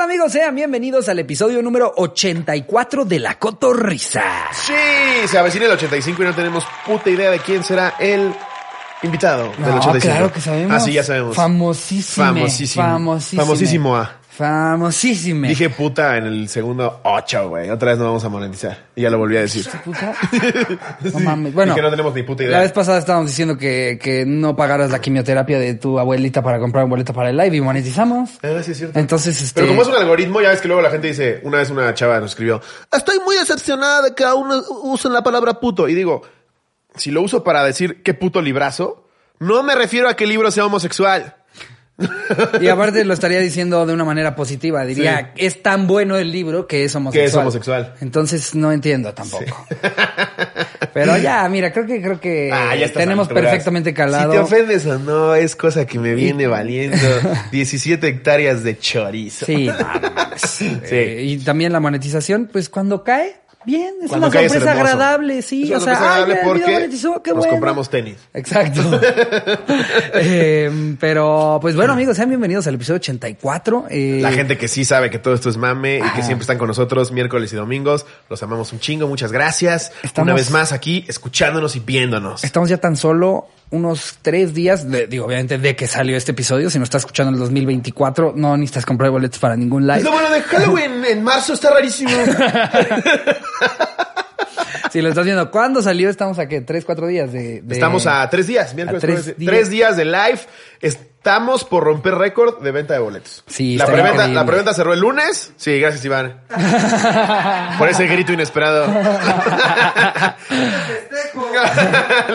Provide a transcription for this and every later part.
tal amigos? Sean bienvenidos al episodio número 84 de La Cotorrisa. Sí, se avecina el 85 y no tenemos puta idea de quién será el invitado del No, 85. claro que sabemos. Ah, sí, ya sabemos. Famosísimo. Famosísimo. Famosísimo. Famosísimo. ah. Famosísimo. Dije puta en el segundo 8, güey. Otra vez no vamos a monetizar. Y ya lo volví a decir. Puta. No mames. Bueno, Dije no tenemos ni puta idea. la vez pasada estábamos diciendo que, que no pagaras la quimioterapia de tu abuelita para comprar un boleto para el live y monetizamos. Ah, sí, es cierto. Entonces, este. Pero como es un algoritmo, ya ves que luego la gente dice, una vez una chava nos escribió, estoy muy decepcionada de que aún usen la palabra puto. Y digo, si lo uso para decir qué puto librazo, no me refiero a que el libro sea homosexual. Y aparte lo estaría diciendo de una manera positiva. Diría, es tan bueno el libro que es homosexual. Que es homosexual. Entonces no entiendo tampoco. Pero ya, mira, creo que creo que Ah, ya tenemos perfectamente calado. Si te ofendes o no, es cosa que me viene valiendo 17 hectáreas de chorizo. Sí, mames. Eh, y también la monetización, pues cuando cae, bien, es Cuando una sorpresa agradable, sí. Es una o sea, sorpresa ay, agradable porque monetizó, qué nos bueno. compramos tenis. Exacto. Eh, pero, pues bueno, amigos, sean bienvenidos al episodio 84. Eh, La gente que sí sabe que todo esto es mame y que siempre están con nosotros miércoles y domingos, los amamos un chingo, muchas gracias. Estamos- Una vez más aquí, escuchándonos y viéndonos. Estamos ya tan solo unos tres días, de- digo, obviamente, de que salió este episodio. Si nos estás escuchando en el 2024, no necesitas comprar boletos para ningún live. Es lo bueno de Halloween en marzo, está rarísimo. Si lo estás viendo, ¿cuándo salió? Estamos a qué? ¿Tres, cuatro días de...? de- Estamos a tres días, miércoles, tres jueves, días. tres días de live. Estamos por romper récord de venta de boletos. Sí, la preventa, la preventa cerró el lunes. Sí, gracias, Iván. por ese grito inesperado.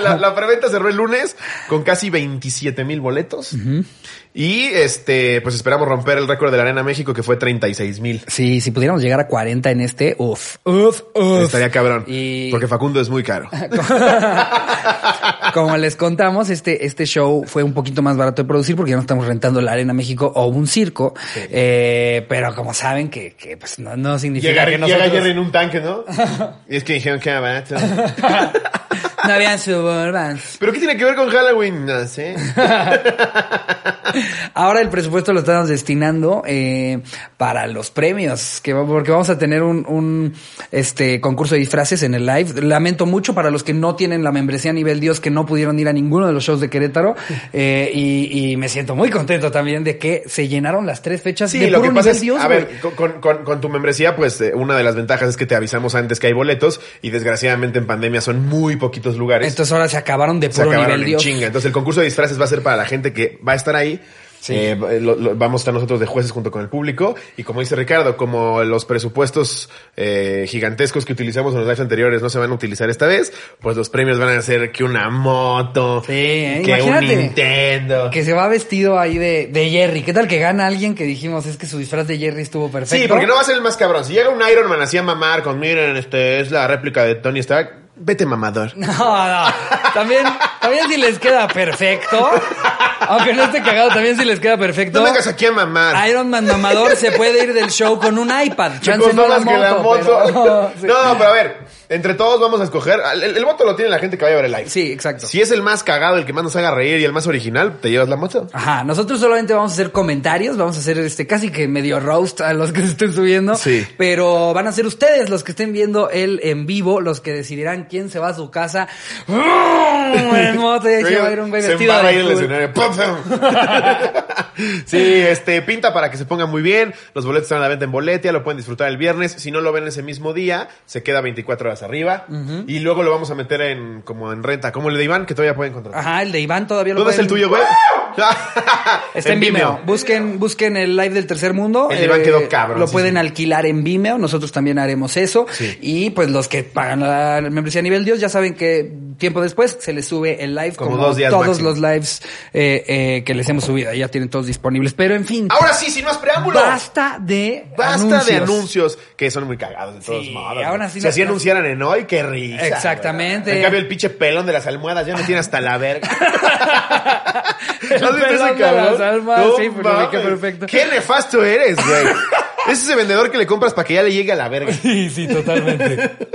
la, la preventa cerró el lunes con casi 27 mil boletos. Y este, pues esperamos romper el récord de la Arena México, que fue 36 mil. Sí, si pudiéramos llegar a 40 en este, uff, uff, uff. Estaría cabrón. Y- Porque Facundo es muy caro. Como les contamos, este, este show fue un poquito más barato de producir porque ya no estamos rentando la Arena México o un circo. Eh, pero como saben que, que pues no, no significa Llega, que llega nosotros Jerry en un tanque, ¿no? y es que dijeron que era barato. no habían suburbans. ¿Pero qué tiene que ver con Halloween? No sé. Ahora el presupuesto lo estamos destinando eh, para los premios, que porque vamos a tener un, un, este concurso de disfraces en el live. Lamento mucho para los que no tienen la membresía a nivel Dios, que no pudieron ir a ninguno de los shows de Querétaro, eh, y, y me siento muy contento también de que se llenaron las tres fechas Sí, de lo puro que pasa nivel es, Dios. a ver, con, con- con- con tu membresía, pues eh, una de las ventajas es que te avisamos antes que hay boletos y desgraciadamente en pandemia son muy poquitos lugares. Entonces ahora se acabaron de se puro acabaron nivel en Dios. chinga. Entonces el concurso de disfraces va a ser para la gente que va a estar ahí. Eh, lo- lo- vamos a estar nosotros de jueces junto con el público y como dice Ricardo, como los presupuestos eh, gigantescos que utilizamos en los lives anteriores no se van a utilizar esta vez, pues los premios van a ser que una moto, Sí, eh, que un imagínate. Nintendo. Que se va vestido ahí de, de Jerry. ¿Qué tal que gana alguien que dijimos es que su disfraz de Jerry estuvo perfecto? Sí, porque no va a ser el más cabrón. Si llega un Iron Man así a mamar con, miren, este es la réplica de Tony Stark, vete mamador. No, no. También, también si les queda perfecto. Aunque no esté cagado, también si les queda perfecto. No vengas aquí a mamar. Iron Man mamador se puede ir del show con un iPad. Chance no la que la moto, pero-. No, pero a ver, entre todos vamos a escoger. El, el voto lo tiene la gente que vaya a ver el live. Sí, exacto. Si es el más cagado, el que más nos haga reír y el más original, te llevas la moto. Ajá, nosotros solamente vamos a hacer comentarios, vamos a hacer este casi que medio roast a los que se estén subiendo. Sí. Pero van a ser ustedes los que estén viendo el en vivo, los que decidirán quién se va a su casa. En moto, y se va a ir un Se vestido embarra de ahí en el escenario. Sí, este, pinta para que se ponga muy bien. Los boletos están a la venta en Boletia, lo pueden disfrutar el viernes. Si no lo ven ese mismo día, se queda 24 horas arriba. Y luego lo vamos a meter en, como en renta, como el de Iván, que todavía pueden encontrar. Ajá, el de Iván todavía lo ¿Dónde es el pueden- tuyo, güey? Está en Vimeo. Busquen, busquen el live del tercer mundo. Eh, El de Iván quedó cabrón, Lo sí, pueden sí. alquilar en Vimeo. Nosotros también haremos eso. Sí. Y pues los que pagan la membresía a nivel Dios ya saben que tiempo después se les sube el live Como como, dos días todos máximo. los lives eh, eh, que les hemos subido. Ya tienen todos disponibles. Pero en fin. Ahora sí, sin más preámbulo. Basta de Basta de anuncios. que son muy cagados de todos Sí, modos. así si no- así no- anunciaran en hoy, qué risa. Exactamente. En cambio, el pinche pelón de las almohadas ya me tiene hasta la verga. El ¿Has visto ese pelón de cabrón? las almohadas, sí, perfecto. Qué nefasto eres, güey. Es ese vendedor que le compras para que ya le llegue a la verga. Sí, sí, totalmente.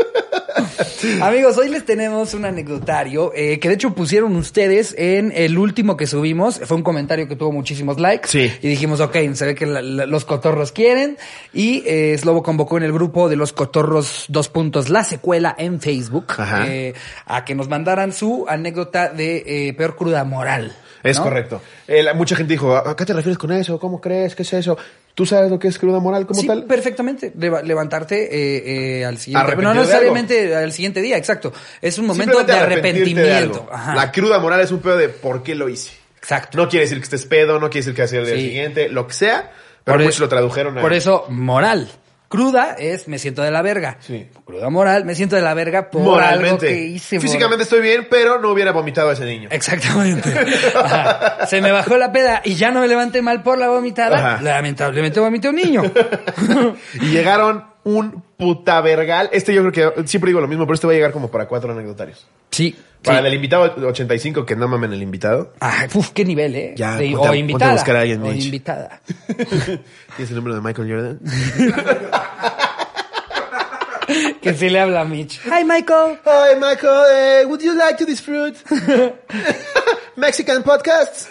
Amigos, hoy les tenemos un anecdotario eh, que de hecho pusieron ustedes en el último que subimos. Fue un comentario que tuvo muchísimos likes. Sí. Y dijimos, ok, se ve que la- la- los cotorros quieren. Y eh, Slobo convocó en el grupo de los cotorros dos puntos, la secuela en Facebook, eh, a que nos mandaran su anécdota de eh, peor cruda moral. Es ¿no? correcto. Eh, la- mucha gente dijo, ¿a qué te refieres con eso? ¿Cómo crees? ¿Qué es eso? ¿Tú sabes lo que es cruda moral como sí, tal? perfectamente. Leva- levantarte eh, eh, al siguiente. Arrepentir No, necesariamente al siguiente día, exacto. Es un momento de arrepentimiento. La cruda moral es un pedo de por qué lo hice. Exacto. No quiere decir que estés pedo, no quiere decir que hacia el día siguiente, lo que sea, pero Por muchos e- lo tradujeron a... Por eso, moral. Cruda es me siento de la verga. Sí. Cruda moral, me siento de la verga por moralmente. algo que hice. por- Físicamente estoy bien, pero no hubiera vomitado a ese niño. Exactamente. Ajá. Se me bajó la peda y ya no me levanté mal por la vomitada. Ajá. Lamentablemente vomité un niño. Y llegaron un puta vergal. Este yo creo que siempre digo lo mismo, pero este va a llegar como para cuatro anecdotarios. Sí. Para sí. el invitado 85, que no mamen el invitado. Ay, uf, qué nivel, ¿eh? Ya, De- ponte a- o ponte a invitada. buscar a alguien, o Mitch. invitada. ¿Tienes el número de Michael Jordan? Que sí le habla a Mitch. Hi, Michael. Hi, Michael. eh, would you like to this fruit? Mexican podcasts.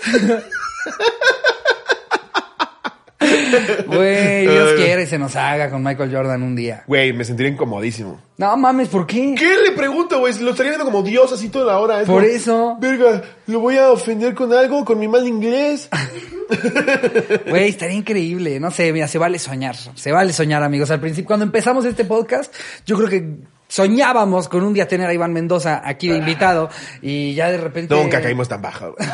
Güey, Dios quiere se nos haga con Michael Jordan un día. Güey, me sentiría incomodísimo. No mames, ¿por qué? ¿Qué le pregunto, güey? Lo estaría viendo como Dios así toda la hora. Es Por como, eso. Verga, ¿lo voy a ofender con algo? ¿Con mi mal inglés? Güey, estaría increíble. No sé, mira, se vale soñar. Se vale soñar, amigos. Al principio, cuando empezamos este podcast, yo creo que soñábamos con un día tener a Iván Mendoza aquí de invitado y ya de repente... Nunca caímos tan bajo.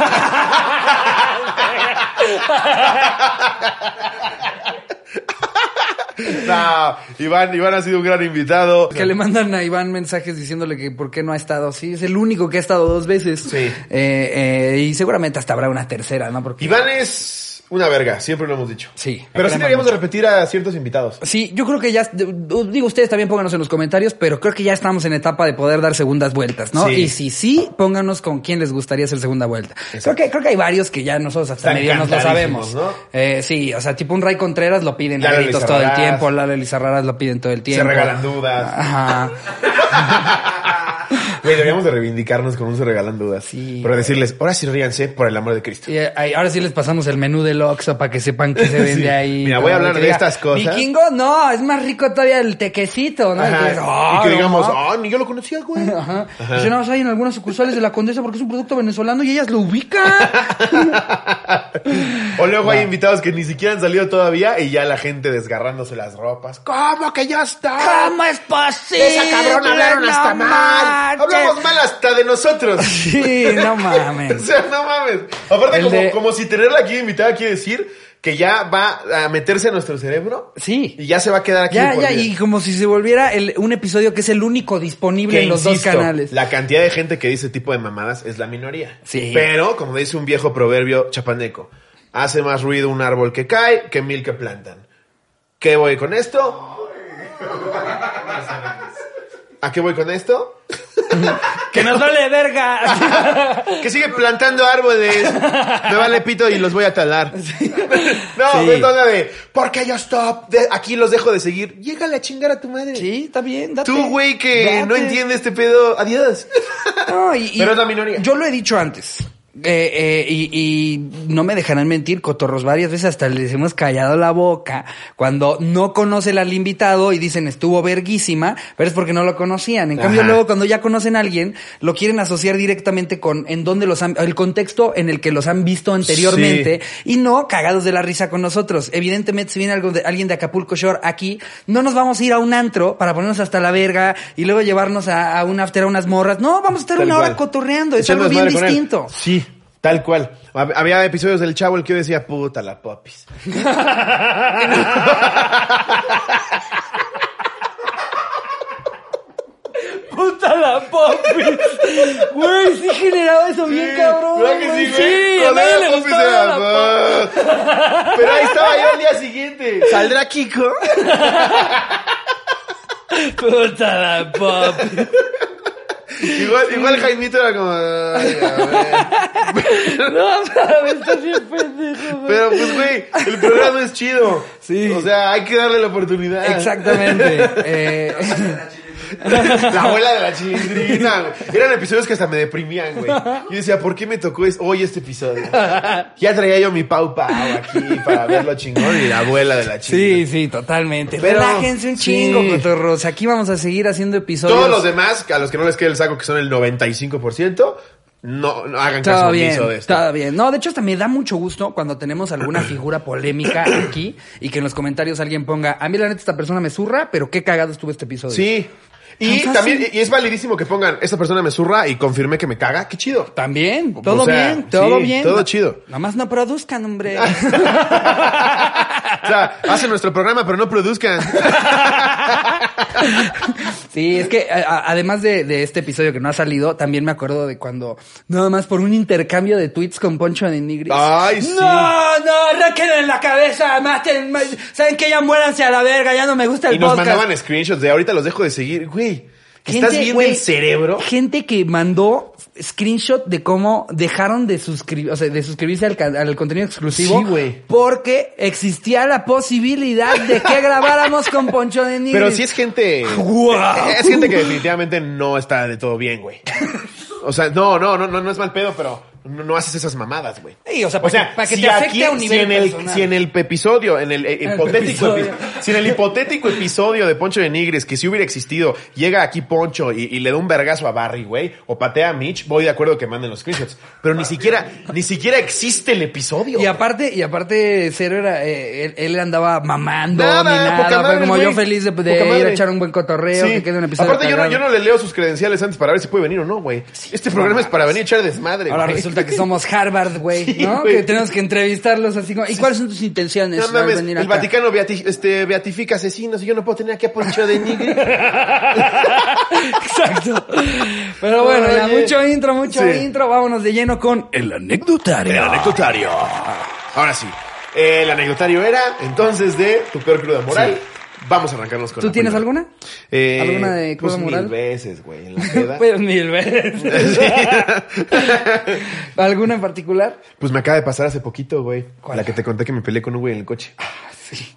no, Iván, Iván ha sido un gran invitado. Que le mandan a Iván mensajes diciéndole que por qué no ha estado. Sí, es el único que ha estado dos veces. Sí. Eh, eh, y seguramente hasta habrá una tercera, ¿no? Porque... Iván es una verga, siempre lo hemos dicho. Sí. Pero sí deberíamos de repetir a ciertos invitados. Sí, yo creo que ya, digo ustedes también pónganos en los comentarios, pero creo que ya estamos en etapa de poder dar segundas vueltas, ¿no? Sí. Y si sí, pónganos con quién les gustaría hacer segunda vuelta. Creo que, creo que hay varios que ya nosotros hasta medio nos lo sabemos. ¿no? Eh, sí, o sea, tipo un Ray Contreras lo piden a Lalo gritos todo el tiempo, Lalo Elizarrarás lo piden todo el tiempo. Se regalan dudas. Ajá. Güey, deberíamos de reivindicarnos con un se regalan dudas. Sí. Pero decirles, ahora sí ríanse por el amor de Cristo. Y, ahora sí les pasamos el menú del Oxxo para que sepan que se vende Sí. ahí. Mira, voy a hablar de diga, estas cosas. Vikingo, no, es más rico todavía el tequecito, ¿no? Ajá. Ah, y que no, digamos, ah, ni yo lo conocía, güey. Ajá. Dice, no, hay en algunas sucursales de la Condesa porque es un producto venezolano y ellas lo ubican. O luego hay invitados que ni siquiera han salido todavía y ya la gente desgarrándose las ropas. ¿Cómo que ya está? ¿Cómo es posible? Esa cabrona hablaron No hasta mal. Hablamos mal hasta de nosotros. Sí, no o mames. sea, no mames. Aparte, como, de- como si tenerla aquí invitada quiere decir que ya va a meterse en nuestro cerebro Sí. y ya se va a quedar aquí. Ya, ya, vida. y como si se volviera el, un episodio que es el único disponible Que, en los insisto, dos canales. La cantidad de gente que dice tipo de mamadas es la minoría. Sí. Pero, como dice un viejo proverbio chapaneco, hace más ruido un árbol que cae que mil que plantan. ¿Qué voy con esto? ¿A qué voy con esto? ¡Que nos duele verga! Que sigue plantando árboles. Me vale pito y los voy a talar. No, Sí. es onda de, porque yo stop, de- aquí los dejo de seguir. Llégale a chingar a tu madre. sí, está bien, date. Tú, güey, que no entiende este pedo, adiós. No, y Pero es la minoría. Yo lo he dicho antes. Eh, eh, y, y no me dejarán mentir, cotorros, varias veces hasta les hemos callado la boca cuando no conocen al invitado y dicen estuvo verguísima, pero es porque no lo conocían. En cambio, luego cuando ya conocen a alguien, lo quieren asociar directamente con en dónde los han, el contexto en el que los han visto anteriormente y no cagados de la risa con nosotros. Evidentemente, si viene algo de, alguien de Acapulco Shore aquí, no nos vamos a ir a un antro para ponernos hasta la verga y luego llevarnos a, a un after a unas morras. No, vamos a estar Tal una hora cotorreando. Es Echando algo bien distinto. Sí, tal cual. Hab- Había episodios del chavo el que yo decía, puta la popis. Puta la popis. Güey, sí generaba eso bien cabrón. ¿Verdad que sí, güey? a Con nadie la le popis era, la popis. Pero ahí estaba yo al día siguiente. ¿Saldrá Kiko? Puta la popis. Igual, igual Jaimito era como... "Ay, a ver". No mames, estás bien pendejo, güey. Pero pues, güey, el programa es chido. Sí. O sea, hay que darle la oportunidad. Exactamente. Eh, la abuela de la chilindrina, güey. Eran episodios que hasta me deprimían, güey. Yo decía, ¿por qué me tocó hoy este episodio? Ya traía yo mi Pau Pau aquí para verlo chingón y la abuela de la chilindrina. Sí, sí, totalmente. Pero- Relájense un sí. chingo, cotorros. Aquí vamos a seguir haciendo episodios. Todos los demás, a los que no les quede el saco, que son el 95%, no, no hagan caso omiso bien, de esto. todo bien. No, de hecho, hasta me da mucho gusto cuando tenemos alguna figura polémica aquí y que en los comentarios alguien ponga, a mí la neta esta persona me zurra, pero qué cagado estuvo este episodio. Sí. Y también, y es validísimo que pongan, esta persona me zurra y confirmé que me caga, qué chido. También, todo O sea, bien, todo sí, bien. todo chido. Nada más no produzcan, hombre. O sea, hacen nuestro programa, pero no produzcan. Sí, es que a- además de, de este episodio que no ha salido, también me acuerdo de cuando, nada más por un intercambio de tweets con Poncho de Nigris. Ay, sí. No, no, arranquen en la cabeza, maten, ma- saben que ya muéranse a la verga, ya no me gusta el Y nos podcast. mandaban screenshots de ahorita los dejo de seguir. Güey, Gente, ¿estás viendo el cerebro? Gente que mandó screenshot de cómo dejaron de suscribir, o sea, de suscribirse al, al contenido exclusivo. Sí, güey. Porque existía la posibilidad de que grabáramos con Poncho de Nigris. Pero sí es gente. Guau. Es gente que definitivamente no está de todo bien, güey. O sea, no, no, no, no, no es mal pedo, pero no, no haces esas mamadas, güey. Sí, o sea, para que- para que si te afecte aquí- a un nivel si en, el, si en el episodio, en el, eh, El hipotético, episodio. epi- si en el hipotético episodio de Poncho de Nigres, que si hubiera existido, llega aquí Poncho y, y le da un vergazo a Barry, güey, o patea a Mitch, voy de acuerdo que manden los screenshots. Pero ni siquiera, ni siquiera existe el episodio. Y aparte, y aparte, Cero era, eh, él, él andaba mamando Nada, ni nada. poca madre, como güey. yo feliz de, de ir a madre. echar un buen cotorreo, Sí. que quede un episodio. Aparte, yo no, yo no le leo sus credenciales antes para ver si puede venir o no, güey. Este programa es para venir a echar desmadre, Ahora güey. Resulta que somos Harvard, güey, Sí, ¿no? güey. Que tenemos que entrevistarlos así como, ¿y cuáles son tus intenciones No mames, venir el acá? Vaticano beati- este, beatifica asesinos y yo no puedo tener aquí a Poncho de Nigri. Exacto. Pero bueno, ya mucho intro, mucho Sí. intro. Vámonos de lleno con el anecdotario. El anecdotario. Ahora sí, el anecdotario era entonces de tu peor cruda moral. Vamos a arrancarnos con ¿Tú la tienes primera. alguna? Eh, ¿Alguna de cruda pues moral? mil veces, güey, en la peda. Pues mil veces. ¿Alguna en particular? Pues me acaba de pasar hace poquito, güey. La que te conté que me peleé con un güey en el coche.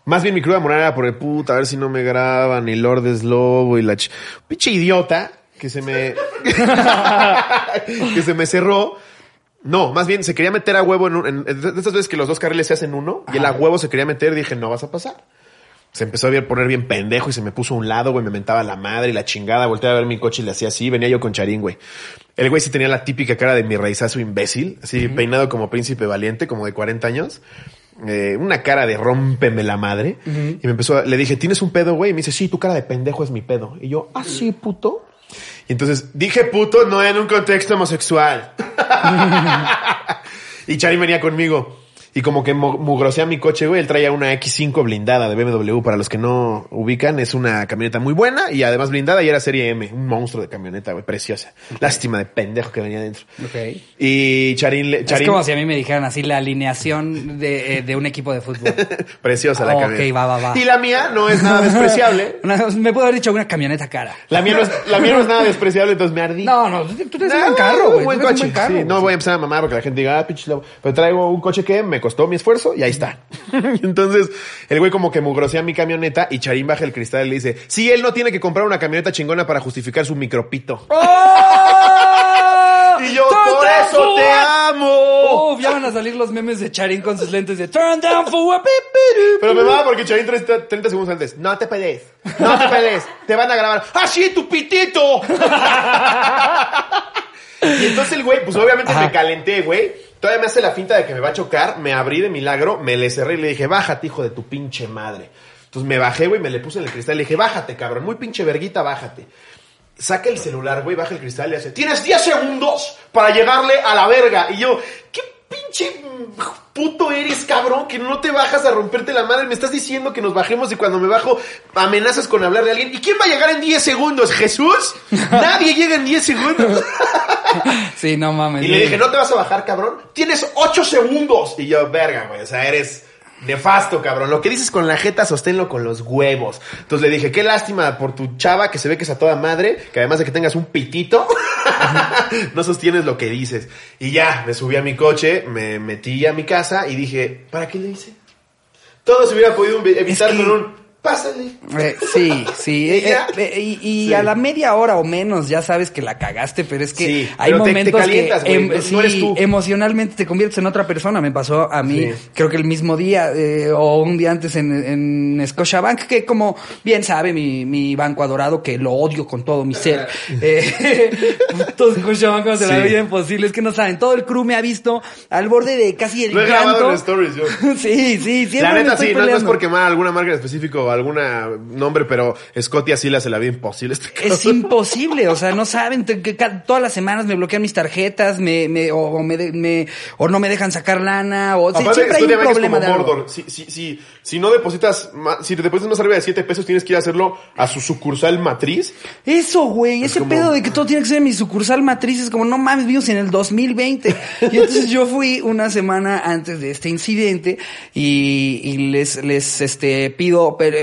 Más bien mi cruda moral era por el puta, a ver si no me graban, y Lord es lobo y la ch... Pinche idiota que se me... que se me cerró. No, más bien se quería meter a huevo en, un- en- de estas veces que los dos carriles se hacen uno y él a huevo se quería meter dije, no vas a pasar. Se empezó a ver- poner bien pendejo y se me puso a un lado, güey, me mentaba la madre y la chingada, volteé a ver mi coche y le hacía así, venía yo con Charín, güey. El güey sí tenía la típica cara de mi raizazo imbécil, así peinado como príncipe valiente, como de 40 años. Eh, una cara de rómpeme la madre. Y me empezó a, le dije, ¿tienes un pedo, güey? Y me dice, sí, tu cara de pendejo es mi pedo. Y yo, ah, sí, puto. Y entonces dije puto no en un contexto homosexual. y Charín venía conmigo. Y como que mu- mugrosea mi coche, güey. Él traía una X5 blindada de BMW. Para los que no ubican, es una camioneta muy buena y además blindada y era serie M. Un monstruo de camioneta, güey. Preciosa. Lástima de pendejo que venía dentro. Ok. Y Charín, le- Es Charín como si a mí me dijeran así la alineación de, eh, de un equipo de fútbol. preciosa la Ok, camioneta. va, va, va. Y la mía no es nada despreciable. Una- me puedo haber dicho una camioneta cara. La mía no es, la mía no es nada despreciable, entonces me ardí. No, no, tú tienes un Ah, buen carro, güey. buen tú tienes coche. un buen carro, sí, no voy a empezar a mamar porque la gente diga, ah, pinche lobo. Pero traigo un coche que me costó mi esfuerzo y ahí está. Entonces, el güey como que mugrosea mi camioneta y Charín baja el cristal y le dice, sí, él no tiene que comprar una camioneta chingona para justificar su micropito. ¡Oh! Y yo, Turn por eso te amo. Uf, ya van a salir los memes de Charín con sus lentes de Turn down for. Pero me va porque Charín 30, 30 segundos antes, no te pelees, no te pelees, te van a grabar. ¡Ah, sí, tu pitito! y entonces el güey, pues obviamente Ajá. me calenté, güey. Todavía me hace la finta de que me va a chocar, me abrí de milagro, me le cerré y le dije, bájate, hijo de tu pinche madre. Entonces me bajé, güey, me le puse en el cristal y le dije, bájate, cabrón, muy pinche verguita, bájate. Saca el celular, güey, baja el cristal y hace, tienes 10 segundos para llegarle a la verga. Y yo, ¿qué pinche puto eres, cabrón? Que no te bajas a romperte la madre. Me estás diciendo que nos bajemos y cuando me bajo amenazas con hablarle a alguien. ¿Y quién va a llegar en 10 segundos? ¿Jesús? Nadie llega en 10 segundos. Sí, no mames. Y le dije, ¿no te vas a bajar, cabrón? Tienes 8 segundos. Y yo, verga, güey, o sea, eres nefasto, cabrón. Lo que dices con la jeta, sosténlo con los huevos. Entonces le dije, qué lástima por tu chava, que se ve que es a toda madre, que además de que tengas un pitito, no sostienes lo que dices. Y ya, me subí a mi coche, me metí a mi casa y dije, ¿para qué le hice? Todo se hubiera podido evitar que- con un... pásale. Eh, sí, sí. Y eh, eh, y y Sí. a la media hora o menos ya sabes que la cagaste, pero es que Sí, hay pero te- te momentos calientas, que em, no- no sí, eres tú. emocionalmente te conviertes en otra persona. Me pasó a mí, Sí. creo que el mismo día eh, o un día antes en, en Scotiabank, que como bien sabe mi, mi banco adorado, que lo odio con todo mi ser. eh, putos Scotiabancos de la vida imposible, es que no saben. Todo el crew me ha visto al borde de casi el Lo he grabado llanto. en stories yo. Sí, sí, siempre La me neta estoy sí, no, no es peleando. por quemar alguna marca en específico o alguna nombre, pero Scotty así le hace la vida imposible. Este Es imposible, o sea, no saben todas las semanas me bloquean mis tarjetas, me, me, o, o me, me- o no me dejan sacar lana, o Aparte, siempre hay un problema como de. Mordor. Si, si, si, si no depositas, si te depositas más arriba de 7 pesos, tienes que ir a hacerlo a su sucursal matriz. Eso, güey, ese como- pedo de que todo tiene que ser en mi sucursal matriz es como, no mames, vivimos en el 2020. Y entonces yo fui una semana antes de este incidente y, y les, les, este, pido, pero,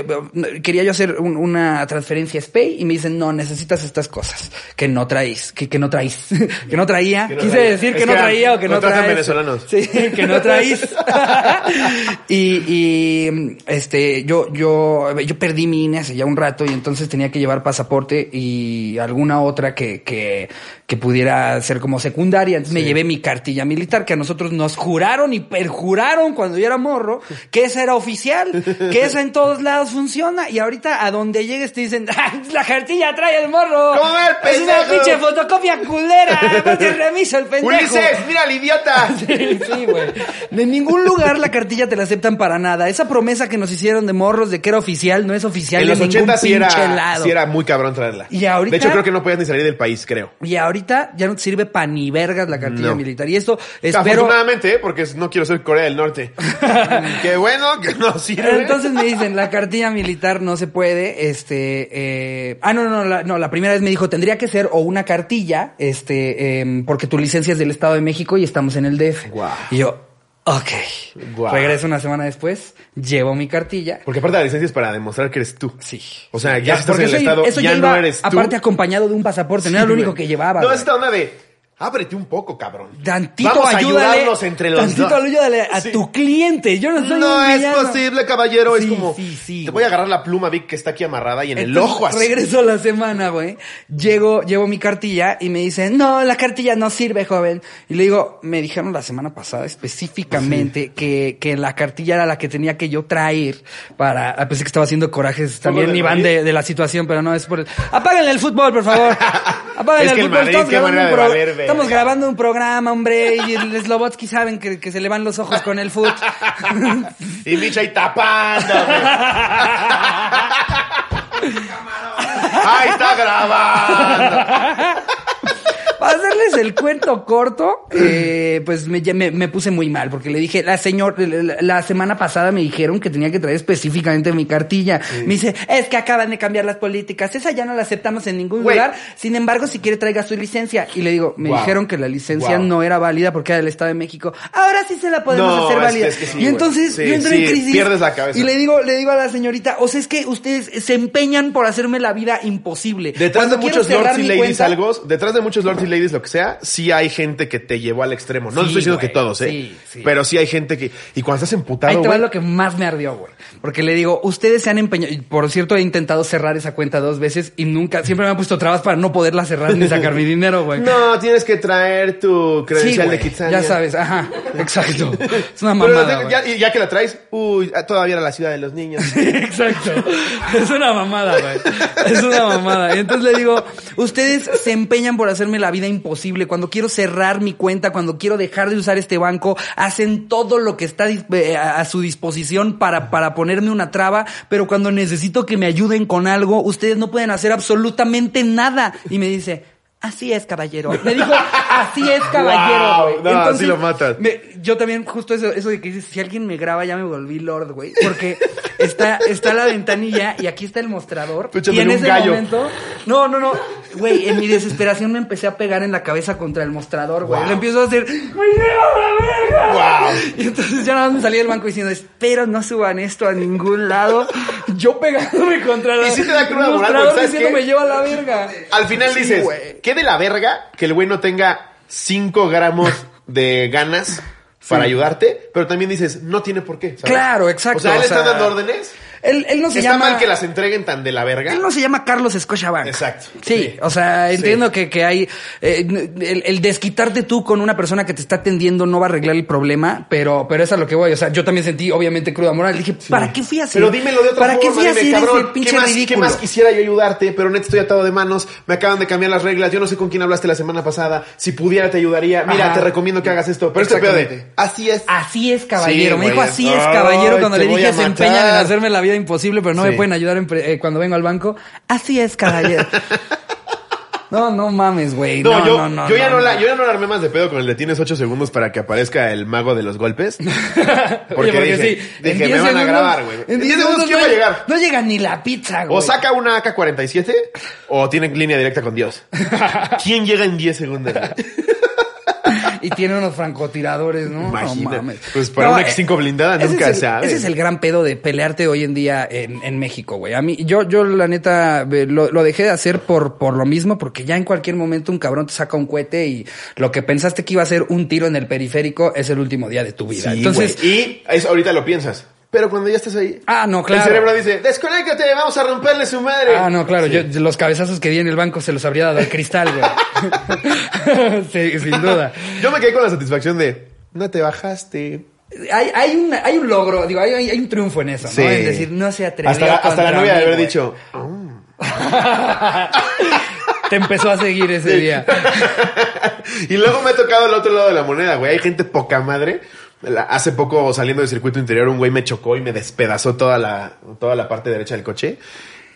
quería yo hacer un- una transferencia SPAY y me dicen, no, necesitas estas cosas que no traís, que, que no traís, que no traía. Que no Quise traía. decir Es que no traía o que no traes. venezolanos. Sí, que no traís. y, y, este, yo, yo, yo perdí mi INE hace ya un rato y entonces tenía que llevar pasaporte y alguna otra que, que, que pudiera ser como secundaria. Entonces me llevé mi cartilla militar que a nosotros nos juraron y perjuraron cuando yo era morro que esa era oficial, que esa en todos lados funciona y ahorita a donde llegues te dicen, "Ah, la cartilla trae el morro. ¿Cómo el Es una pendejo?" pinche fotocopia culera, no te remiso el pendejo. Ulises, mira al idiota. Sí, sí, güey. En ningún lugar la cartilla te la aceptan para nada. Esa promesa que nos hicieron de morros de que era oficial no es oficial En de los ningún 80 sí era, lado. sí era muy cabrón traerla. Y ahorita- De hecho, creo que no podías ni salir del país, creo. Y ahorita ya no te sirve pa' ni vergas la cartilla No. militar. Y esto espero... Afortunadamente, ¿eh? porque no quiero ser Corea del Norte. Qué bueno que no sirve. Entonces me dicen, la cartilla militar no se puede, este, eh, ah, no, no, la, no, la primera vez me dijo, tendría que ser o una cartilla, este, em, porque tu licencia es del Estado de México y estamos en el DF. Y yo, ok. Regreso una semana después, llevo mi cartilla. Porque aparte la licencia es para demostrar que eres tú. Sí. O sea, ya, estás en el eso, estado, ya ya no iba, eres tú. aparte acompañado de un pasaporte, no era lo único que llevaba. No, esta onda de, ábrete un poco, cabrón. Tantito Vamos a ayudarnos entre los tantito dos. ayúdale a Sí. tu cliente. Yo no soy No un es posible, caballero. es como, sí, sí, te voy a agarrar la pluma, Vic, que está aquí amarrada y en el ojo así. Regreso la semana, güey. Llego, llevo mi cartilla y me dicen, no, la cartilla no sirve, joven. Y le digo, me dijeron la semana pasada específicamente que, que la cartilla era la que tenía que yo traer para, ah, pensé que estaba haciendo corajes también Iván de, de la situación, pero no es por el... Apáguenle el fútbol, por favor. Apáguenle Es que el el fútbol. Madrid, Estamos grabando, un programa, hombre, y el Slobotsky saben que, que se le van los ojos con el fútbol. Y Mitch ahí tapando. ¡Ahí está grabando! Para hacerles el cuento corto, eh, pues me, me- me puse muy mal porque le dije, la señor, la, la semana pasada me dijeron que tenía que traer específicamente mi cartilla. Me dice, es que acaban de cambiar las políticas, esa ya no la aceptamos en ningún lugar. Sin embargo, si quiere traiga su licencia. Y le digo, me Wow. dijeron que la licencia Wow. no era válida porque era del Estado de México. Ahora sí se la podemos No, hacer es- válida. es que sí, y entonces Sí, yo entré sí, en crisis. pierdes la cabeza. Y le digo, le digo a la señorita, o sea, es que ustedes se empeñan por hacerme la vida imposible. Detrás Cuando de muchos lords y ladies cuenta- algo, detrás de muchos lords y ladies lo que sea, sí hay gente que te llevó al extremo. No Sí, estoy diciendo güey, que todos, ¿eh? sí, sí. Pero sí hay gente que... Y cuando estás emputado, Ahí te va güey... lo que más me ardió, güey. Porque le digo, ustedes se han empeñado. Por cierto, he intentado cerrar esa cuenta dos veces y nunca, siempre me han puesto trabas para no poderla cerrar ni sacar mi dinero, güey. No, tienes que traer tu credencial güey, de Kitsania. ya sabes, ajá, exacto. Es una Pero mamada. güey. y ya que la traes, uy, todavía era la ciudad de los niños. Exacto. Es una mamada, güey. Es una mamada. Y entonces le digo, ustedes se empeñan por hacerme la vida imposible. Cuando quiero cerrar mi cuenta, cuando quiero dejar de usar este banco, hacen todo lo que está eh, a su disposición para, para ponerme una traba, pero cuando necesito que me ayuden con algo, ustedes no pueden hacer absolutamente nada. Y me dice, Así es, caballero. Me dijo, así es, caballero, Wow, no, así lo matas. me- yo también, justo eso, eso de que dices, si alguien me graba, ya me volví lord, güey. Porque está, está la ventanilla y aquí está el mostrador. Y en ese gallo. momento, no, no, no. Güey, en mi desesperación me empecé a pegar en la cabeza contra el mostrador, güey. Wow. Le empiezo a hacer, ¡Me lleva la verga! Wow. Y entonces ya nada más me salí del banco diciendo, espero no suban esto a ningún lado. Yo pegándome contra la- Y sí te da cruda el moral, mostrador porque ¿sabes diciendo, me lleva la verga. Al final Sí, dices, güey. ¿Qué de la verga que el güey no tenga 5 gramos de ganas para ayudarte? Pero también dices, no tiene por qué. ¿sabes? Claro, exacto, O sea, él o está sea, dando órdenes. Él, él no se Está llama... mal que las entreguen tan de la verga. Él no se llama Carlos Scotiabank. Exacto. Sí, Sí. o sea, entiendo Sí. que, que hay... eh, el, el desquitarte tú con una persona que te está atendiendo no va a arreglar el problema, pero, pero es a lo que voy. O sea, yo también sentí, obviamente, cruda moral. Dije, ¿para qué fui a hacer? Pero dímelo de otra ¿Para forma. qué fui a hacer ese pinche ¿qué más, ridículo? ¿Qué más quisiera yo ayudarte? Pero neta estoy atado de manos. Me acaban de cambiar las reglas. Yo no sé con quién hablaste la semana pasada. Si pudiera te ayudaría. Mira, Ajá. te recomiendo que hagas esto. Pero este pedo de... Así es. Así es, caballero. Me dijo así es, caballero, cuando le dije se empeñan en matar". hacerme la vida imposible, pero no Sí. me pueden ayudar en pre- eh, cuando vengo al banco. Así es, caballero. no, no mames, güey. No, No, yo, no, no, yo, ya no, la, yo ya no la armé más de pedo con el de tienes 8 segundos para que aparezca el mago de los golpes. Porque, Oye, dije, sí, dije, en me 10 van a grabar, güey. En 10 segundos, ¿quién va a llegar? No llega ni la pizza, güey. O saca una AK-47 o tiene línea directa con Dios. ¿Quién llega en 10 segundos? Y tiene unos francotiradores, ¿no? Imagina. No mames. Pues para una X5 blindada nunca es el- sabes. Ese es el gran pedo de pelearte hoy en día en, en México, güey. A mí, yo, yo la neta, eh, lo, lo dejé de hacer por, por lo mismo, porque ya en cualquier momento un cabrón te saca un cohete y lo que pensaste que iba a ser un tiro en el periférico es el último día de tu vida. Sí, Entonces, y eso ahorita lo piensas. Pero cuando ya estás ahí, ah, no, claro. el cerebro dice, desconéctate, vamos a romperle su madre. Ah, no, claro, yo los cabezazos que di en el banco se los habría dado al cristal, güey. sí, sin duda. Yo me quedé con la satisfacción de, no te bajaste. Hay, hay, un, hay un logro, digo, hay, un triunfo en eso, Sí. ¿no? Es decir, no se atrevió Hasta la, hasta la novia de haber güey. dicho, Te empezó a seguir ese día. y luego me ha tocado el otro lado de la moneda, güey. Hay gente poca madre. Hace poco saliendo del circuito interior, un güey me chocó y me despedazó toda la, toda la parte derecha del coche.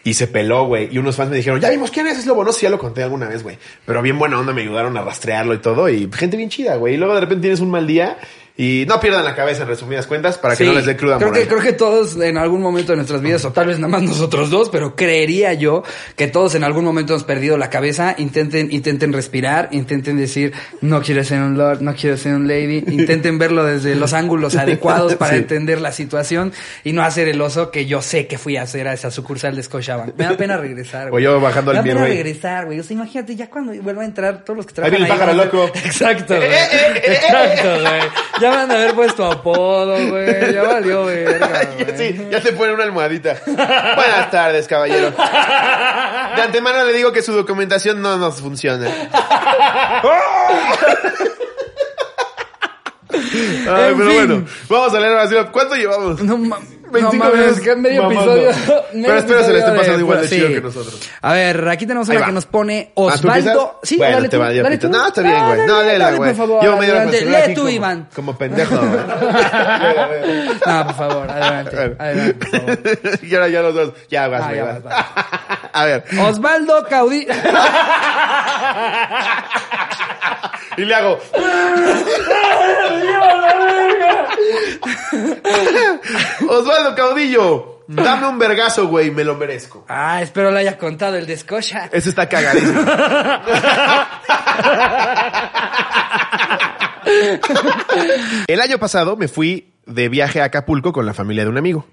Y se peló, güey. Y unos fans me dijeron, ya vimos quién es, es lobo. No si ya lo conté alguna vez, güey. Pero bien buena onda, me ayudaron a rastrearlo y todo. Y gente bien chida, güey. Y luego de repente tienes un mal día y no pierdan la cabeza en resumidas cuentas para que Sí, no les dé cruda creo moral. que creo que todos en algún momento de nuestras vidas o tal vez nada más nosotros dos pero creería yo que todos en algún momento hemos perdido la cabeza intenten intenten respirar intenten decir no quiero ser un lord no quiero ser un lady intenten verlo desde los ángulos adecuados para Sí. entender la situación y no hacer el oso que yo sé que fui a hacer a esa sucursal de Scotiabank me da pena regresar O güey. yo bajando me al da pena regresar güey o sea imagínate ya cuando vuelva a entrar todos los que Ahí trabajan viene el pájaro loco. exacto güey. Eh, eh, eh, eh, exacto güey ya van a haber puesto apodo güey ya valió verga güey. Sí, ya te ponen una almohadita. Buenas tardes, caballero. De antemano le digo que su documentación no nos funciona. Ay, En pero fin. bueno, vamos a leer ahora. ¿Cuánto llevamos? No, ma- 25 no mames, minutos que medio mamando. episodio. Pero espero se le esté pasando igual de sí. chido que nosotros. A ver, aquí tenemos una va. que nos pone Ah, ¿tú Osvaldo. Sí, Bueno, dale te tú, va, yo dale tú. No, está bien, güey. dale, No, léela, dale, güey. con celular Lee tú, Iván. Como pendejo. güey. No, por favor, adelante. adelante, por favor. y ahora ya los dos. Ya, vas, Ah, güey, ya vas. vas, A ver. Osvaldo Caudillo. Y le hago. Osvaldo Caudillo, dame un vergazo, güey, me lo merezco. Ah, espero le haya contado el de Scotia. Ese está cagadísimo. El año pasado me fui de viaje a Acapulco con la familia de un amigo.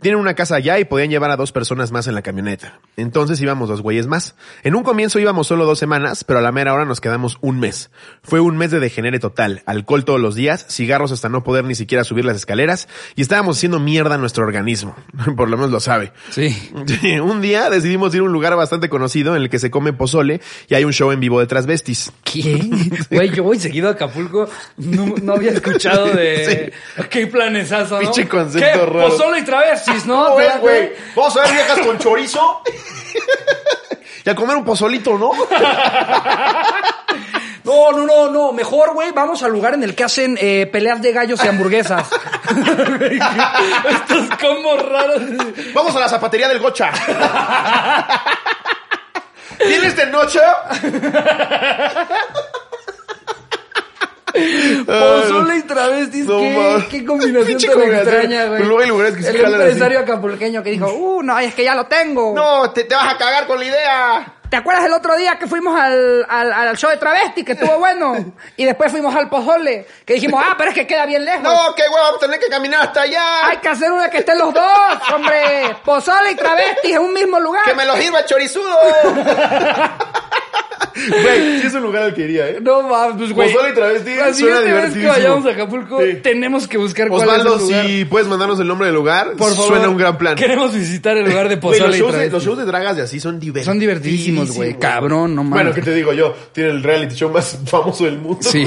Tienen una casa allá y podían llevar a dos personas más en la camioneta. Entonces íbamos dos güeyes más. En un comienzo íbamos solo dos semanas, pero a la mera hora nos quedamos un mes. Fue un mes de degenere total. Alcohol todos los días, cigarros hasta no poder ni siquiera subir las escaleras y estábamos haciendo mierda a nuestro organismo. Por lo menos lo sabe. Sí. Sí, un día decidimos ir a un lugar bastante conocido en el que se come pozole y hay un show en vivo de transvestis. ¿Quién? Güey, yo voy seguido a Acapulco. No, no había escuchado de. Qué planesazo, ¿no? Pinche concepto ¿Qué? raro. Pozole y ¿no? ¿Cómo ves, Espérate. güey? Vamos a ver viejas con chorizo. y a comer un pozolito, ¿no? No, no, no, no. Mejor, güey, vamos al lugar en el que hacen eh, peleas de gallos y hamburguesas. Estos combos raros. Vamos a la zapatería del Gocha. ¿Tienes de noche? Pozole y travestis, No ¿qué, qué combinación tan extraña, güey. Luego hay lugares que sí El jalan así. empresario acapulqueño que dijo, uh, no, es que ya lo tengo. No, te, te vas a cagar con la idea. ¿Te acuerdas el otro día que fuimos al, al, al show de travesti, que estuvo bueno? Y después fuimos al pozole, que dijimos, ah, pero es que queda bien lejos. No, qué huevo, vamos a tener que caminar hasta allá. Hay que hacer una que estén los dos, hombre. Pozole y travestis en un mismo lugar. Que me lo sirva chorizudo. Güey, sí es un lugar al que iría, ¿eh? No mames, pues güey. Pozole y travesti La suena siguiente vez que divertidísimo. vayamos a Acapulco, Sí. tenemos que buscar cuál Osvaldo, es el lugar. si puedes mandarnos el nombre del lugar, Por favor, suena un gran plan. Queremos visitar el lugar de Güey, pozole los, y shows de, travesti. los shows de dragas de así son divertidos. Son divertidísimos, güey. Cabrón, no mames. Bueno, ¿qué te digo yo? Tiene el reality show más famoso del mundo. Sí.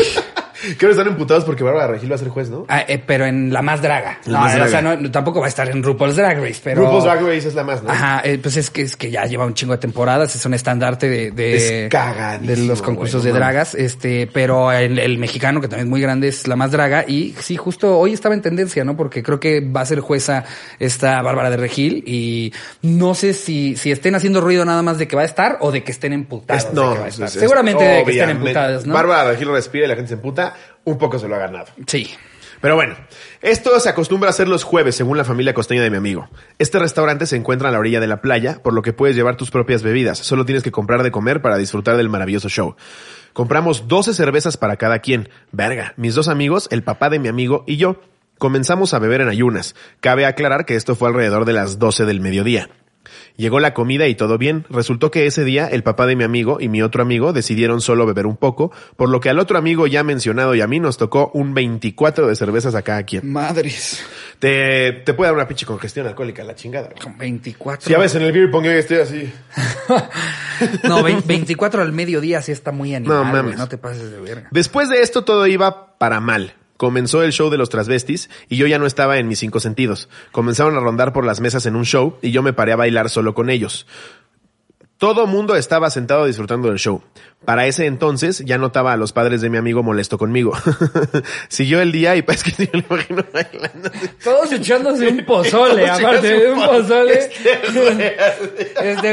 Creo que están emputados porque Bárbara Regil va a ser juez, ¿no? Ah, eh, pero en la más draga. La No, más o sea, no, tampoco va a estar en RuPaul's Drag Race, pero... RuPaul's Drag Race es la más, ¿no? Ajá, eh, pues es que es que ya lleva un chingo de temporadas, es un estandarte de, de, Es de los concursos de dragas, este, pero el, el mexicano, que también es muy grande, es la más draga, y sí, justo hoy estaba en tendencia, ¿no? Porque creo que va a ser jueza esta Bárbara de Regil, y no sé si, si estén haciendo ruido nada más de que va a estar, o de que estén emputados. Es- de no, que va a estar. es- seguramente de que estén emputados, ¿no? Bárbara Regil respira y la gente se emputa, un poco se lo ha ganado. Sí. Pero bueno, esto se acostumbra a hacer los jueves según la familia costeña de mi amigo. Este restaurante se encuentra a la orilla de la playa, por lo que puedes llevar tus propias bebidas. Solo tienes que comprar de comer para disfrutar del maravilloso show. Compramos 12 cervezas para cada quien. Verga, mis dos amigos, el papá de mi amigo y yo. Comenzamos a beber en ayunas. Cabe aclarar que esto fue alrededor de las 12 del mediodía. Llegó la comida y todo bien. Resultó que ese día el papá de mi amigo y mi otro amigo decidieron solo beber un poco, por lo que al otro amigo ya mencionado y a mí nos tocó un 24 de cervezas a cada quien. Madres. Te, te puede dar una pinche congestión alcohólica, la chingada. güey. Con 24. Si a veces en el beer pong yo estoy así. No, vein- 24 al mediodía sí está muy animal, No güey, mames. no te pases de verga. Después de esto todo iba para mal. Comenzó el show de los transvestis y yo ya no estaba en mis cinco sentidos. Comenzaron a rondar por las mesas en un show y yo me paré a bailar solo con ellos. Todo mundo estaba sentado disfrutando del show. Para ese entonces ya notaba a los padres de mi amigo molesto conmigo. Siguió el día y pues que yo le imagino bailando. Todos echándose un pozole, aparte de un un po- pozole. Este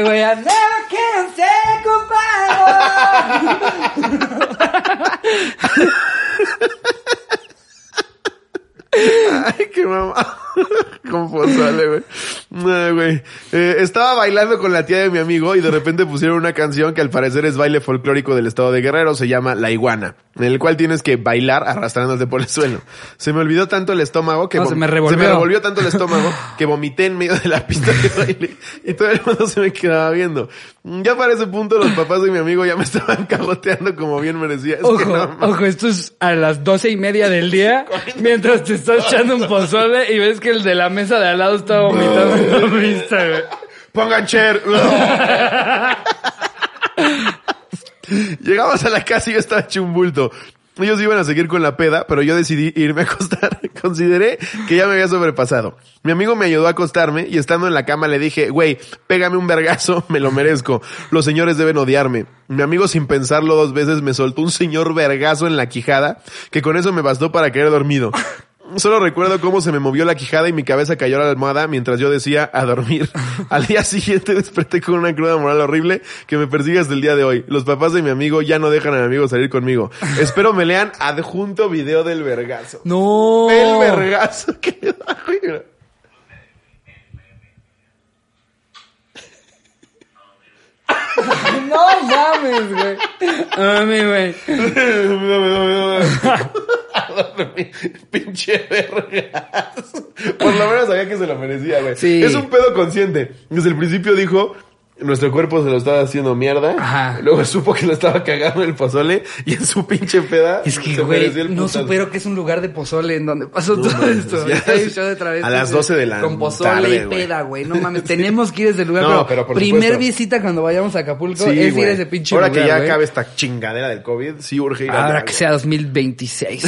güey. Este I Ay, qué mamá. ¿Cómo pozole, güey? Eh, estaba bailando con la tía de mi amigo y de repente pusieron una canción que al parecer es baile folclórico del estado de Guerrero. Se llama La Iguana, en el cual tienes que bailar arrastrándote por el suelo. Se me olvidó tanto el estómago que... No, se me revolvió. se me revolvió tanto el estómago que vomité en medio de la pista de baile y todo el mundo se me quedaba viendo. Ya para ese punto los papás de mi amigo ya me estaban cagoteando como bien merecía. Es que Ojo, no, ojo, esto es a las doce y media del día, mientras te estás echando un pozole y ves que el de la mesa de al lado está vomitando en la vista, güey. Pongan cher. Llegamos a la casa y yo estaba hecho un bulto. Ellos iban a seguir con la peda, pero yo decidí irme a acostar. Consideré que ya me había sobrepasado. Mi amigo me ayudó a acostarme y estando en la cama le dije, güey, pégame un vergazo, me lo merezco. Los señores deben odiarme. Mi amigo sin pensarlo dos veces me soltó un señor vergazo en la quijada, que con eso me bastó para caer dormido. Solo recuerdo cómo se me movió la quijada y mi cabeza cayó a la almohada mientras yo decía a dormir. Al día siguiente desperté con una cruda moral horrible que me persigue hasta el día de hoy. Los papás de mi amigo ya no dejan a mi amigo salir conmigo. Espero me lean adjunto video del vergazo. No. El vergazo que le da, güey. No mames, güey. Mami, güey. Pinche vergazo. Por lo menos sabía que se lo merecía, güey. Sí. Es un pedo consciente. Desde el principio dijo, nuestro cuerpo se lo estaba haciendo mierda. Ajá. Luego supo que lo estaba cagando el pozole y en su pinche peda. Es que, güey, el no putazo. supero que es un lugar de pozole en donde pasó No todo mames, esto. ya. Hay un show de A las 12 de la Con pozole tarde, y peda, güey. No mames, tenemos que ir a ese lugar. No, pero, por primer supuesto. visita cuando vayamos a Acapulco Sí, es ir a ese pinche Ahora lugar, que ya acabe esta chingadera del COVID, sí urge ir allá, Ahora que sea 2026.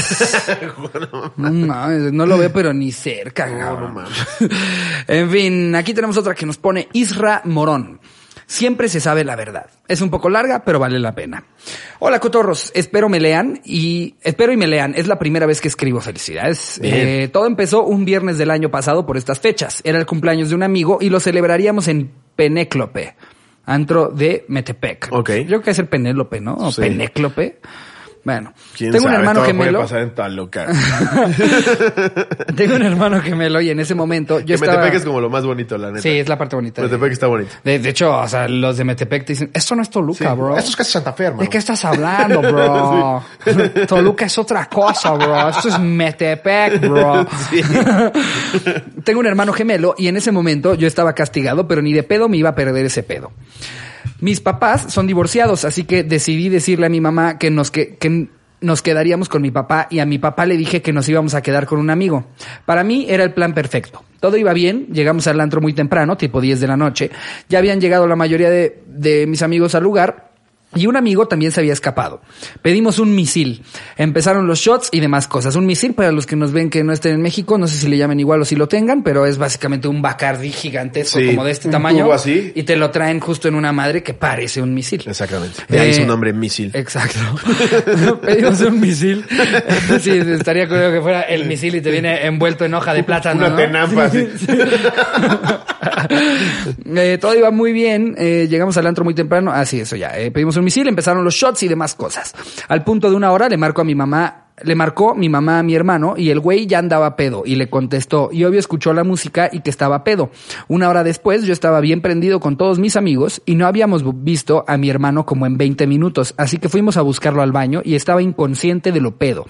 no mames, no lo veo pero ni cerca, No, no mames. en fin, aquí tenemos otra que nos pone Isra Morón. Siempre se sabe la verdad. Es un poco larga, pero vale la pena. Hola, cotorros. Espero me lean y espero y me lean. Es la primera vez que escribo. Felicidades. Eh, todo empezó un viernes del año pasado por estas fechas. Era el cumpleaños de un amigo y lo celebraríamos en Penéclope, antro de Metepec. Ok. Yo creo que es el Penélope, ¿no? O Sí. Penéclope. Bueno, ¿Quién tengo un sabe? hermano Todo gemelo. Puede pasar en Toluca. Tengo un hermano gemelo y en ese momento yo que estaba... Metepec es como lo más bonito, la neta. Sí, es la parte bonita. de- Metepec está bonito. De, de hecho, o sea, los de Metepec te dicen, esto no es Toluca, bro. Esto es casi Santa Fe, hermano. ¿De qué estás hablando, bro? Toluca es otra cosa, bro. Esto es Metepec, bro. Tengo un hermano gemelo y en ese momento yo estaba castigado, pero ni de pedo me iba a perder ese pedo. Mis papás son divorciados, así que decidí decirle a mi mamá que nos, que, que nos quedaríamos con mi papá y a mi papá le dije que nos íbamos a quedar con un amigo. Para mí era el plan perfecto. Todo iba bien, llegamos al antro muy temprano, tipo 10 de la noche. Ya habían llegado la mayoría de, de mis amigos al lugar y un amigo también se había escapado. Pedimos un misil. Empezaron los shots y demás cosas. Un misil, para los que nos ven que no estén en México, no sé si le llamen igual o si lo tengan, pero es básicamente un Bacardí gigantesco Sí, como de este tamaño. así. Y te lo traen justo en una madre que parece un misil. Exactamente. De ahí Eh, su nombre, misil. Exacto. Pedimos un misil. sí, estaría curioso que fuera el misil y te viene envuelto en hoja de plátano. Una ¿no? tenampa así. Eh, todo iba muy bien. eh, llegamos al antro muy temprano. Así, eso ya. eh, pedimos un misil, empezaron los shots y demás cosas. Al punto de una hora le marco a mi mamá. Le marcó mi mamá a mi hermano y el güey ya andaba pedo y le contestó y obvio escuchó la música y que estaba pedo. Una hora después yo estaba bien prendido con todos mis amigos y no habíamos visto a mi hermano como en 20 minutos, así que fuimos a buscarlo al baño y estaba inconsciente de lo pedo.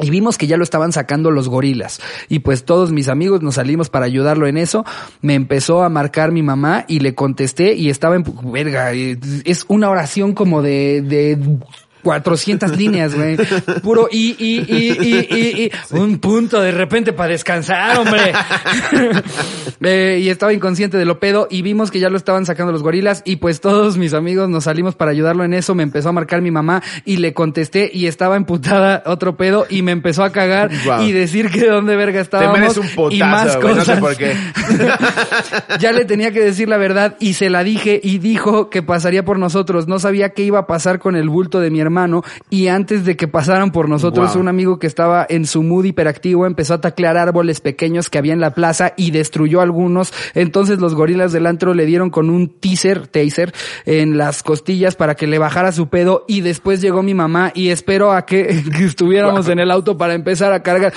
Y vimos que ya lo estaban sacando los gorilas. Y pues todos mis amigos nos salimos para ayudarlo en eso. Me empezó a marcar mi mamá y le contesté y estaba en... Verga, eh, es una oración como de... de 400 líneas, güey. Puro y, y, y, y, y, y. Un punto de repente para descansar, hombre. Eh, y estaba inconsciente de lo pedo y vimos que ya lo estaban sacando los gorilas y pues todos mis amigos nos salimos para ayudarlo en eso. Me empezó a marcar mi mamá y le contesté y estaba emputada otro pedo y me empezó a cagar y decir que dónde verga Te estábamos. mereces un potazo, y más güey, no sé cosas. por qué. ya le tenía que decir la verdad y se la dije y dijo que pasaría por nosotros. No sabía qué iba a pasar con el bulto de mi hermano y antes de que pasaran por nosotros, Wow. un amigo que estaba en su mood hiperactivo empezó a taclear árboles pequeños que había en la plaza y destruyó algunos. Entonces los gorilas del antro le dieron con un teaser, taser, en las costillas para que le bajara su pedo y después llegó mi mamá y espero a que, que estuviéramos en el auto para empezar a cargar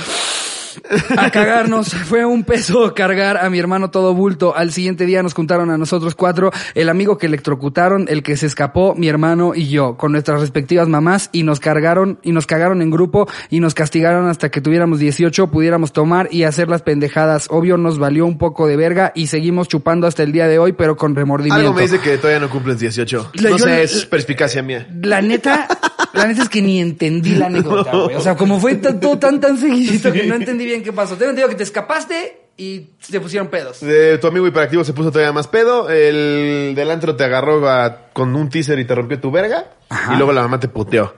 a cagarnos. Fue un peso cargar a mi hermano todo bulto. Al siguiente día nos juntaron a nosotros cuatro, el amigo que electrocutaron, el que se escapó, mi hermano y yo, con nuestras respectivas mamás y nos cargaron y nos cagaron en grupo y nos castigaron hasta que tuviéramos 18, pudiéramos tomar y hacer las pendejadas. Obvio nos valió un poco de verga y seguimos chupando hasta el día de hoy, pero con remordimiento. Algo me dice que todavía no cumples 18. La- No yo- sé, es perspicacia mía. La neta, la neta es que ni entendí la anécdota, güey. O sea, como fue todo tan, tan seguidito que no entendí bien qué pasó. Tengo entendido que te escapaste y te pusieron pedos. Eh, tu amigo hiperactivo se puso todavía más pedo. El del antro te agarró a- con un teaser y te rompió tu verga. Ajá. Y luego la mamá te puteó.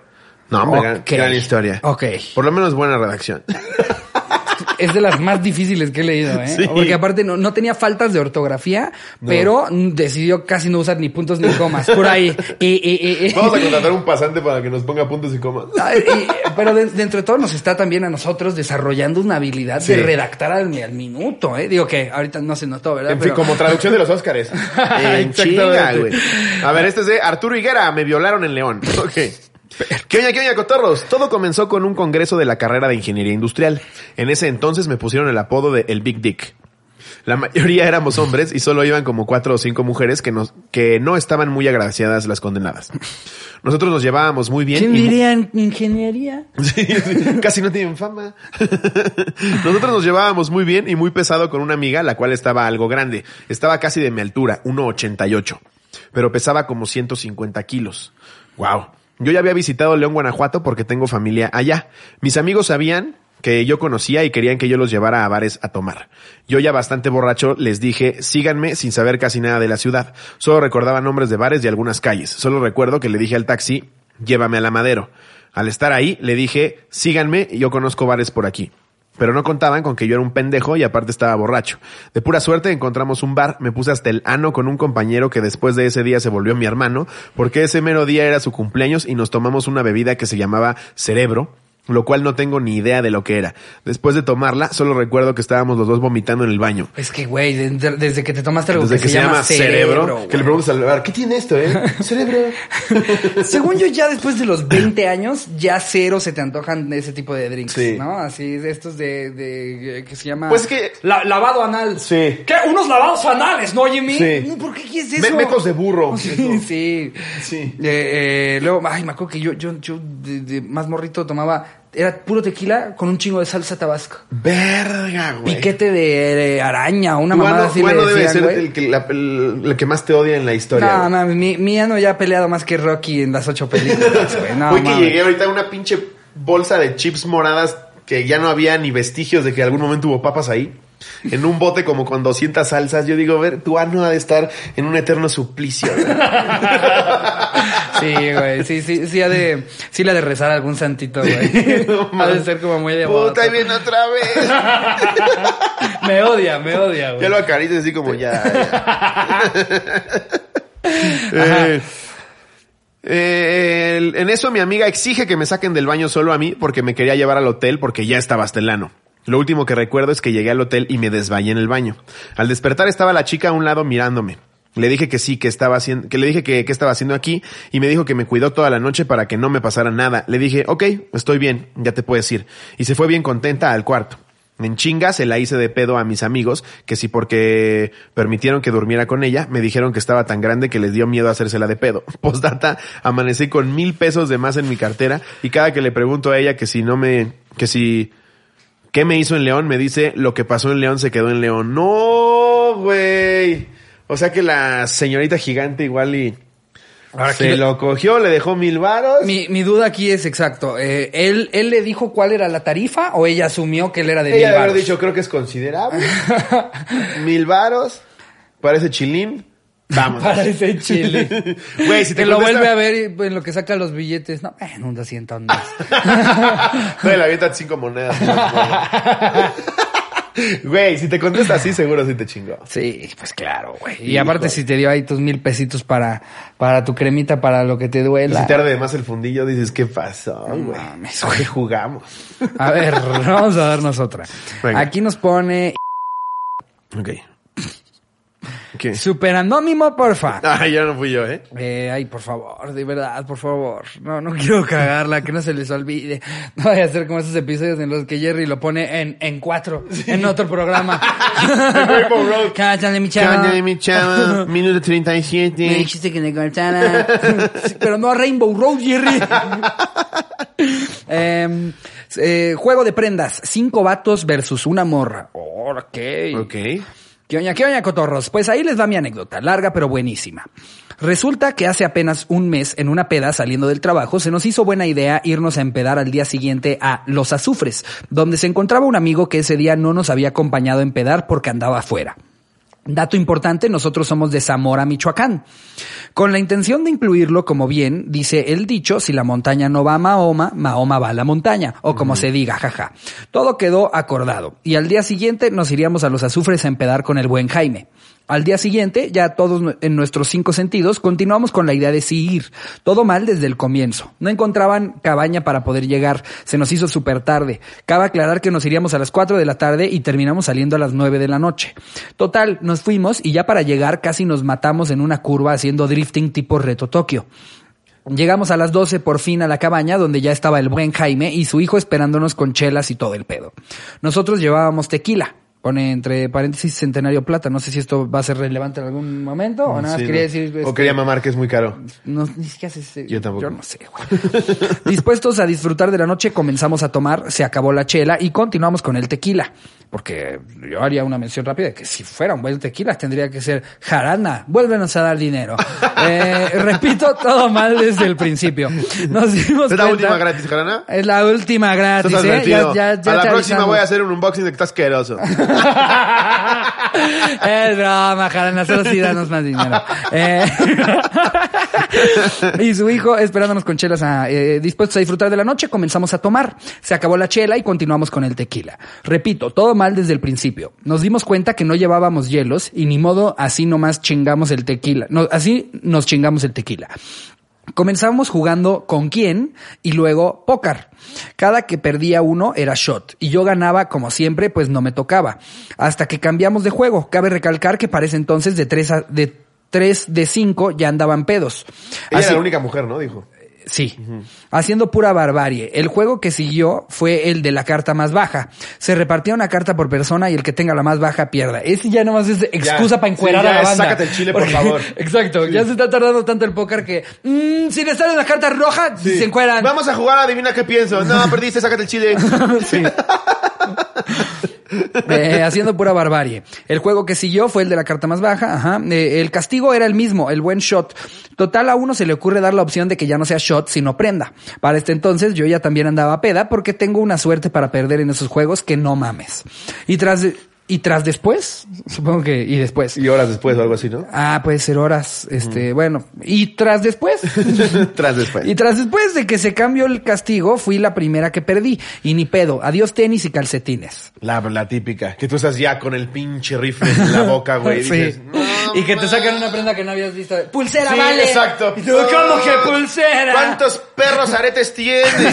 No, hombre, gran, gran historia. Ok. Por lo menos buena redacción. Es de las más difíciles que he leído, ¿eh? Sí. Porque aparte no, no tenía faltas de ortografía, pero decidió casi no usar ni puntos ni comas. Por ahí. Vamos a contratar un pasante para que nos ponga puntos y comas. Pero de- dentro de todo nos está también a nosotros desarrollando una habilidad Sí. de redactar al, al minuto, ¿eh? Digo que ahorita no se notó, ¿verdad? En fin, Pero- como traducción de los Óscares. en chinga, güey. A ver, este es de Arturo Higuera. Me violaron en León. Ok. ¿Qué oña, qué oña, cotorros? Todo comenzó con un congreso de la carrera de Ingeniería Industrial. En ese entonces me pusieron el apodo de El Big Dick. La mayoría éramos hombres y solo iban como cuatro o cinco mujeres que, nos, que no estaban muy agraciadas las condenadas. Nosotros nos llevábamos muy bien. ¿Quién diría en ingeniería? Sí, sí, casi no tienen fama. Nosotros nos llevábamos muy bien y muy pesado con una amiga, la cual estaba algo grande. Estaba casi de mi altura, 1,88. Pero pesaba como 150 kilos. Wow. Yo ya había visitado León, Guanajuato porque tengo familia allá. Mis amigos sabían que yo conocía y querían que yo los llevara a bares a tomar. Yo ya bastante borracho les dije, síganme sin saber casi nada de la ciudad. Solo recordaba nombres de bares y algunas calles. Solo recuerdo que le dije al taxi, llévame a la Madero. Al estar ahí, le dije, síganme, yo conozco bares por aquí. Pero no contaban con que yo era un pendejo y aparte estaba borracho. De pura suerte encontramos un bar, me puse hasta el ano con un compañero que después de ese día se volvió mi hermano, porque ese mero día era su cumpleaños y nos tomamos una bebida que se llamaba cerebro, lo cual no tengo ni idea de lo que era. Después de tomarla, solo recuerdo que estábamos los dos vomitando en el baño. Es que, güey, de- desde que te tomaste algo Desde que, se, llama cerebro, que le preguntas al bar, ¿qué tiene esto, eh? cerebro. Según yo, ya después de los 20 años, ya cero se te antojan ese tipo de drinks, Sí. ¿no? Así, de estos de, de- que se llama... Pues que- La- lavado anal. Sí. ¿Qué? Unos lavados anales, ¿no, Jimmy? Sí. ¿Por qué quieres Me- eso? mecos de burro. Sí, sí. Sí. Eh, eh, luego, ay, me acuerdo que yo, yo, yo de, de más morrito tomaba era puro tequila con un chingo de salsa tabasco. Verga, güey. Piquete de, de araña, una mamada así ano debe decían, ser güey. el que, la- el- el que más te odia en la historia. No, mames, mi, mi ano ya ha peleado más que Rocky en las ocho películas, güey. No, que llegué ahorita a una pinche bolsa de chips moradas que ya no había ni vestigios de que algún momento hubo papas ahí. En un bote como con 200 salsas. Yo digo, ver, tu ano ha de estar en un eterno suplicio. Sí, güey, sí, sí, sí ha de, sí le ha de rezar a algún santito, güey. No, ha de ser como muy devoto. Puta, ahí viene otra vez. me odia, me odia, güey. Ya lo acaricias así como ya. ya. Eh, eh, el- en eso mi amiga exige que me saquen del baño solo a mí porque me quería llevar al hotel porque ya estaba hasta el ano. Lo último que recuerdo es que llegué al hotel y me desmayé en el baño. Al despertar estaba la chica a un lado mirándome. Le dije que sí, que estaba haciendo, que le dije que, que estaba haciendo aquí y me dijo que me cuidó toda la noche para que no me pasara nada. Le dije, ok, estoy bien, ya te puedes ir. Y se fue bien contenta al cuarto. En chinga se la hice de pedo a mis amigos, que si porque permitieron que durmiera con ella, me dijeron que estaba tan grande que les dio miedo hacérsela de pedo. Postdata, amanecí con mil pesos de más en mi cartera y cada que le pregunto a ella que si no me, que si, ¿qué me hizo en León? Me dice, lo que pasó en León se quedó en León. No, güey. O sea que la señorita gigante igual y Ahora, se lo cogió, le dejó mil varos. Mi, mi duda aquí es exacto. eh, ¿él, ¿Él le dijo cuál era la tarifa o ella asumió que él era de Ella mil haber varos? dicho, creo que es considerable. Mil varos. Parece chilín. Vamos. Parece chile. Güey, si te que lo vuelve a ver y en lo que saca los billetes. No, en un 200 más. Güey, la avientan cinco monedas. Güey, si te contesta así, seguro sí te chingó. Sí, pues claro, güey. Y aparte si te dio ahí tus mil pesitos para, para tu cremita, para lo que te Y duela. si te arde de más el fundillo, dices, ¿qué pasó, güey? mames, ¿Qué jugamos? A ver, vamos a darnos otra. Venga. Aquí nos pone Ok. ¿Qué? super anónimo, porfa. Ah, ya no fui yo, ¿eh? Eh, ay, por favor, de verdad, por favor. No, no quiero cagarla, que no se les olvide. No vaya a ser como esos episodios en los que Jerry lo pone en, en cuatro, en otro programa. Rainbow Road. Cállate, mi chavo. Cállate, mi chavo. Minuto Me 37. dijiste que me cortara. Sí, pero no a Rainbow Road, Jerry. Em, eh, juego de prendas. Cinco vatos versus una morra. Ok. Ok. ¿Qué oña, qué oña, cotorros? Pues ahí les va mi anécdota, larga pero buenísima. Resulta que hace apenas un mes, en una peda saliendo del trabajo, se nos hizo buena idea irnos a empedar al día siguiente a Los Azufres, donde se encontraba un amigo que ese día no nos había acompañado a empedar porque andaba afuera. Dato importante, nosotros somos de Zamora, Michoacán. Con la intención de incluirlo, como bien dice el dicho, si la montaña no va a Mahoma, Mahoma va a la montaña, o como se diga, jaja. Todo quedó acordado, y al día siguiente nos iríamos a los azufres a empedar con el buen Jaime. Al día siguiente, ya todos en nuestros cinco sentidos, continuamos con la idea de sí ir. Todo mal desde el comienzo. No encontraban cabaña para poder llegar. Se nos hizo súper tarde. Cabe aclarar que nos iríamos a las 4 de la tarde y terminamos saliendo a las 9 de la noche. Total, nos fuimos y ya para llegar casi nos matamos en una curva haciendo drifting tipo Reto Tokio. Llegamos a las 12 por fin a la cabaña donde ya estaba el buen Jaime y su hijo esperándonos con chelas y todo el pedo. Nosotros llevábamos tequila. Pone entre paréntesis Centenario Plata. No sé si esto va a ser relevante en algún momento o nada más Sí, quería no. decir... O este, quería mamar que es muy caro. no, ni siquiera sé Yo tampoco. Yo no sé, güey. Dispuestos a disfrutar de la noche, comenzamos a tomar, se acabó la chela y continuamos con el tequila. Porque yo haría una mención rápida de que si fuera un buen tequila tendría que ser jarana, vuélvenos a dar dinero. Eh, repito, todo mal desde el principio. Nos dimos ¿Es la cuenta- última gratis, Jarana? Es la última gratis, ¿eh? Ya- ya- ya a la próxima avisamos. voy a hacer un unboxing de que estás asqueroso. es broma, Jarana, solo sí danos más dinero. Eh, y su hijo esperándonos con chelas a, eh, dispuestos a disfrutar de la noche, comenzamos a tomar. Se acabó la chela y continuamos con el tequila. Repito, todo mal desde el principio. Nos dimos cuenta que no llevábamos hielos y ni modo así nomás chingamos el tequila. Así nos chingamos el tequila. Comenzamos jugando con quién y luego póker. Cada que perdía uno era shot y yo ganaba como siempre, pues no me tocaba. Hasta que cambiamos de juego. Cabe recalcar que para ese entonces de tres a, de tres de cinco ya andaban pedos. Ella Así- era la única mujer, ¿no? Dijo. Sí, haciendo pura barbarie. El juego que siguió fue el de la carta más baja. Se repartía una carta por persona y el que tenga la más baja pierda. Ese ya nomás es excusa para encuerar sí, a la banda. sácate el chile, por favor. Exacto, ya se está tardando tanto el póker que mm, si le sale una carta roja, Sí. se encueran. Vamos a jugar, adivina qué pienso. No, perdiste, sácate el chile. Sí. Eh, haciendo pura barbarie. El juego que siguió fue el de la carta más baja. Ajá. Eh, el castigo era el mismo, el buen shot. Total, a uno se le ocurre dar la opción de que ya no sea shot, sino prenda. Para este entonces yo ya también andaba peda porque tengo una suerte para perder en esos juegos que no mames. Y tras, y tras después, supongo que, y después. Y horas después o algo así, ¿no? Ah, puede ser horas, este, bueno. Y tras después. Tras después. Y tras después de que se cambió el castigo, fui la primera que perdí. Y ni pedo. Adiós tenis y calcetines. La, la típica. Que tú estás ya con el pinche rifle en la boca, güey. Sí. dices, "No y que te sacan mames". una prenda que no habías visto. ¡Pulsera, Sí, vale! exacto. Y tú, ¿cómo que pulsera? ¿Cuántos perros aretes tienes?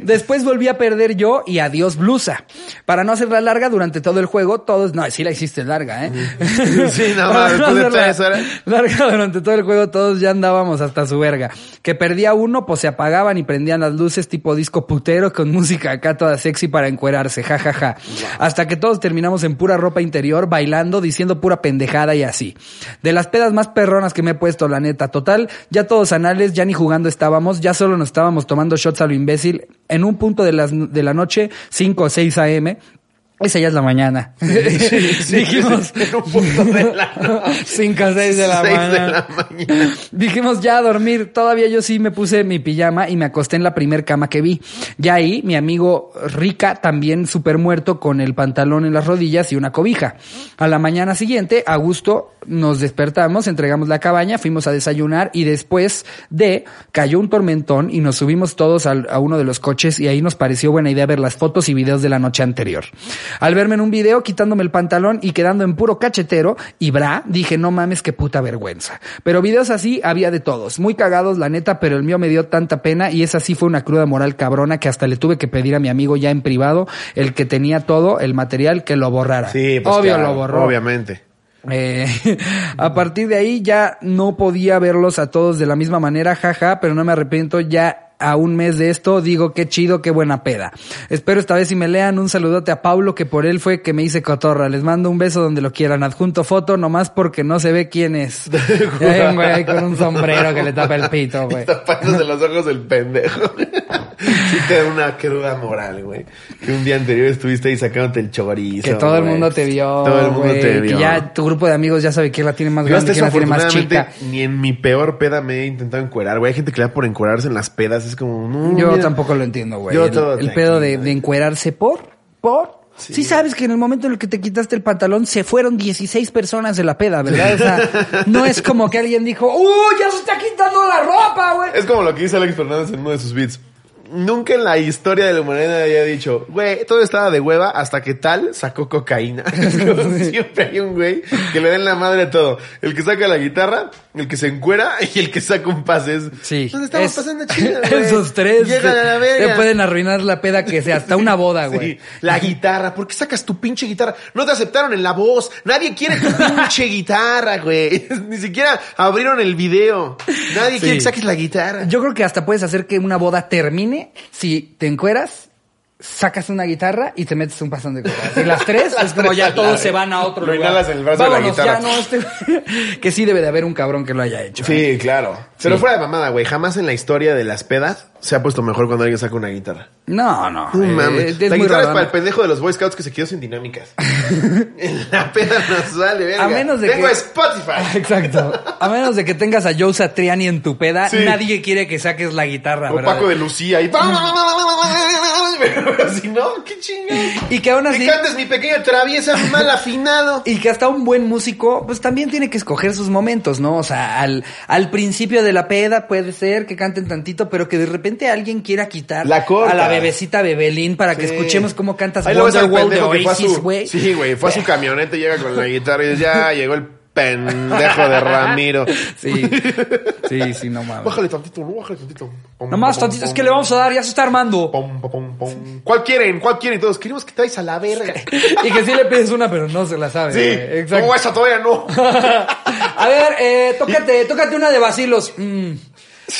Después volví a perder yo y adiós blusa. Para no hacerla larga durante todo el juego, todos, no, sí la hiciste larga, ¿eh? Sí, no, Para mames, después de hacerla tres horas. Larga durante todo el juego, todos ya andábamos hasta su verga. Que perdía uno, pues se apagaban y prendían las luces tipo disco putero con música acá toda sexy para encuerarse, ja, ja, ja. Hasta que todos terminamos en pura ropa interior, bailando, diciendo pura pendejada y así. De las pedas más perronas que me he puesto, la neta, total, ya todos anales, ya ni jugando estábamos, ya solo nos estábamos tomando shots a lo imbécil en un punto de, las, de la noche, 5 o 6 AM. Esa ya es la mañana. Dijimos. En un punto de la noche. 5 o 6 de la Seis de mañana. la mañana. Dijimos ya a dormir. Todavía yo sí me puse mi pijama y me acosté en la primer cama que vi. Ya ahí, mi amigo Rica, también súper muerto, con el pantalón en las rodillas y una cobija. A la mañana siguiente, a gusto, nos despertamos, entregamos la cabaña, fuimos a desayunar y después de cayó un tormentón y nos subimos todos a uno de los coches y ahí nos pareció buena idea ver las fotos y videos de la noche anterior. Al verme en un video quitándome el pantalón y quedando en puro cachetero y bra, dije no mames qué puta vergüenza. Pero videos así había de todos, muy cagados la neta, pero el mío me dio tanta pena y esa sí fue una cruda moral cabrona que hasta le tuve que pedir a mi amigo ya en privado, el que tenía todo el material, que lo borrara. Sí, pues Obvio claro, lo borró. Obviamente. Eh, a partir de ahí ya no podía verlos a todos de la misma manera, jaja, pero no me arrepiento ya a un mes de esto, digo qué chido, qué buena peda. Espero esta vez si me lean un saludote a Pablo que por él fue que me hice cotorra. Les mando un beso donde lo quieran. Adjunto foto nomás porque no se ve quién es. Ya hay un güey ahí con un sombrero que le tapa el pito, güey. Tapándose los ojos del pendejo. sí te da una cruda moral, güey. Que un día anterior estuviste ahí sacándote el chorizo. Que todo el mundo te vio. Todo el mundo te vio. Que ya tu grupo de amigos ya sabe quién la tiene más grande, quién la tiene más chica. ni en mi peor peda me he intentado encuerar, güey. Hay gente que le da por encuerarse en las pedas. Es como, no, Yo mira. tampoco lo entiendo, güey. Yo El, todo el pedo de, de encuerarse por, por. Sí. sabes que en el momento en el que te quitaste el pantalón se fueron 16 personas de la peda, ¿verdad? O sea, no es como que alguien dijo, ¡Uh, ya se está quitando la ropa, güey! Es como lo que dice Alex Fernández en uno de sus beats. Nunca en la historia de la humanidad había dicho, güey, todo estaba de hueva hasta que tal sacó cocaína. Siempre hay un güey que le den la madre a todo. El que saca la guitarra, el que se encuera y el que saca un pase. Es, Sí. Nos estamos es- pasando chido. Esos tres Llegan a la verga. te pueden arruinar la peda que sea, hasta una boda, güey. Sí, la guitarra. ¿Por qué sacas tu pinche guitarra? No te aceptaron en la voz. Nadie quiere tu pinche guitarra, güey. Ni siquiera abrieron el video. Nadie quiere que saques la guitarra. Yo creo que hasta puedes hacer que una boda termine si te encueras, sacas una guitarra y te metes un pasón de copas. Y las tres es como tres ya todos se van a otro Lo lugar. inhalas en el brazo de la guitarra. ya no, este- que sí debe de haber un cabrón que lo haya hecho. ¿eh? Sí, claro. Pero fuera de mamada, güey. Jamás en la historia de las pedas se ha puesto mejor cuando alguien saca una guitarra. No, no. Eh, es la guitarra es para el pendejo de los Boy Scouts que se quedó sin dinámicas. en la peda nos verga. A menos de Tengo que- Spotify. Exacto. A menos de que tengas a Joe Satriani en tu peda, Sí. nadie quiere que saques la guitarra, O ¿verdad? Paco de Lucía y... Pero si no, qué chingado. Y que aún Que así... cantes mi pequeña traviesa mal afinado. Y que hasta un buen músico, pues también tiene que escoger sus momentos, ¿no? O sea, al, al principio de la peda puede ser que canten tantito, pero que de repente alguien quiera quitar La a la bebecita Bebelín para que Sí. escuchemos cómo cantas Ahí Wonderwall de Oasis, güey. Sí, güey. Fue a su camioneta y llega con la guitarra y dice, ya llegó el pendejo de Ramiro. Sí, sí, sí, no mames. Bájale tantito, no, bájale tantito. Pom, Nomás pom, tantito, pom, es que le vamos a dar, ya se está armando. Pom, pom, pom, pom. ¿Cuál quieren? ¿Cuál quieren? Todos, queremos que traes a la verga. Y que sí le pides una, pero no se la sabe. Sí. Exacto. No, esa todavía no. A ver, eh, tócate, tócate una de vacilos. Mm.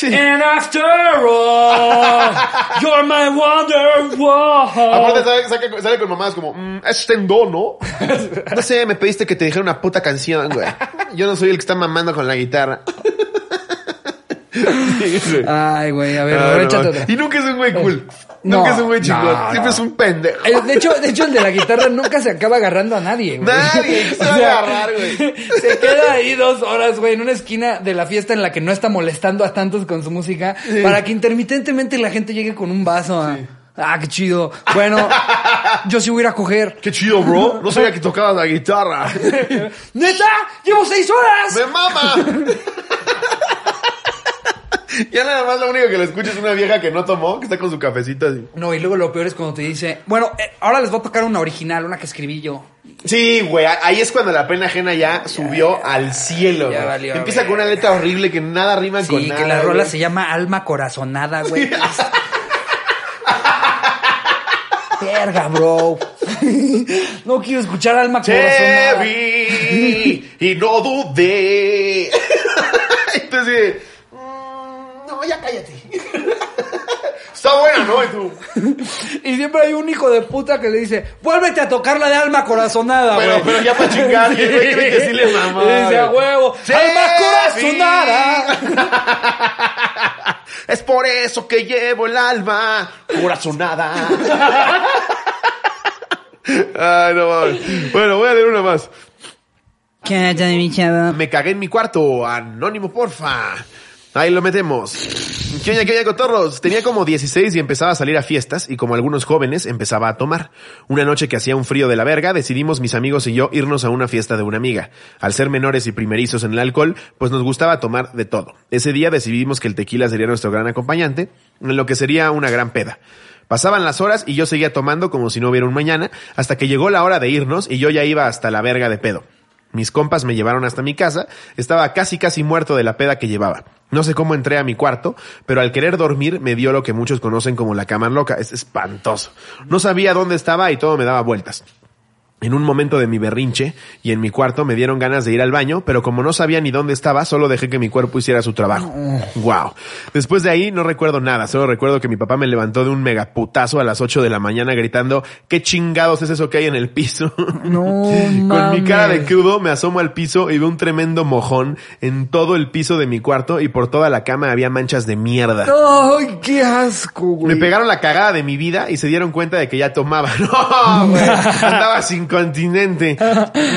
And after all, you're my wonder Aparte sale, saca- sale con mamadas como, mm, es tendón, ¿no? No sé, me pediste que te dijera una puta canción, güey. Yo no soy el que está mamando con la guitarra. Sí. Ay, güey, a ver, Ah, ahora no, échate no. otra. Y nunca es un güey cool. No, nunca es un güey chingón. no, Siempre no. es un pendejo. Eh, De hecho, de hecho, el de la guitarra nunca se acaba agarrando a nadie, güey. Nadie se va a agarrar, güey. Se queda ahí dos horas, güey, en una esquina de la fiesta en la que no está molestando a tantos con su música, para que intermitentemente la gente llegue con un vaso a... Ah, qué chido. Bueno, yo sí voy a ir a coger. Qué chido, bro. No sabía que tocabas la guitarra. ¡Neta! ¡Llevo seis horas! ¡Me mama! Ya nada más lo único que le escucho es una vieja que no tomó, que está con su cafecito así. No, y luego lo peor es cuando te dice, bueno, eh, ahora les voy a tocar una original, una que escribí yo. Sí, güey, ahí es cuando la pena ajena ya subió al cielo. ya güey. valió, Empieza güey. con una letra horrible que nada rima con Sí, nada. que la rola güey. se llama Alma Corazonada, güey. Verga, bro. No quiero escuchar Alma Corazonada. vi y no dudé. Entonces, no, ya cállate. Está buena, ¿no? Y tú, Y siempre hay un hijo de puta que le dice, vuélvete a tocar la de Alma Corazonada, Pero, güey. pero ya para chingar, y que sí le mamó. Y dice, a huevo, Sí, Alma Corazonada. Es por eso que llevo el alma corazonada. Ay, no mames. Bueno, voy a leer una más. ¿Qué mi chavo? Me cagué en mi cuarto. Anónimo, porfa. Ahí lo metemos. ¿Qué oña, qué oña, cotorros? Tenía como 16 y empezaba a salir a fiestas y como algunos jóvenes empezaba a tomar. Una noche que hacía un frío de la verga, decidimos mis amigos y yo irnos a una fiesta de una amiga. Al ser menores y primerizos en el alcohol, pues nos gustaba tomar de todo. Ese día decidimos que el tequila sería nuestro gran acompañante, en lo que sería una gran peda. Pasaban las horas y yo seguía tomando como si no hubiera un mañana, hasta que llegó la hora de irnos y yo ya iba hasta la verga de pedo. Mis compas me llevaron hasta mi casa, estaba casi casi muerto de la peda que llevaba. No sé cómo entré a mi cuarto, pero al querer dormir me dio lo que muchos conocen como la cama loca. Es espantoso. No sabía dónde estaba y todo me daba vueltas. En un momento de mi berrinche y en mi cuarto me dieron ganas de ir al baño, pero como no sabía ni dónde estaba, solo dejé que mi cuerpo hiciera su trabajo. Wow. Después de ahí no recuerdo nada, solo recuerdo que mi papá me levantó de un megaputazo a las 8 de la mañana gritando, ¿qué chingados es eso que hay en el piso? No Con mi cara de crudo me asomo al piso y veo un tremendo mojón en todo el piso de mi cuarto y por toda la cama había manchas de mierda. Ay, qué asco, güey. Me pegaron la cagada de mi vida y se dieron cuenta de que ya tomaba. No, güey. Andaba sin continente.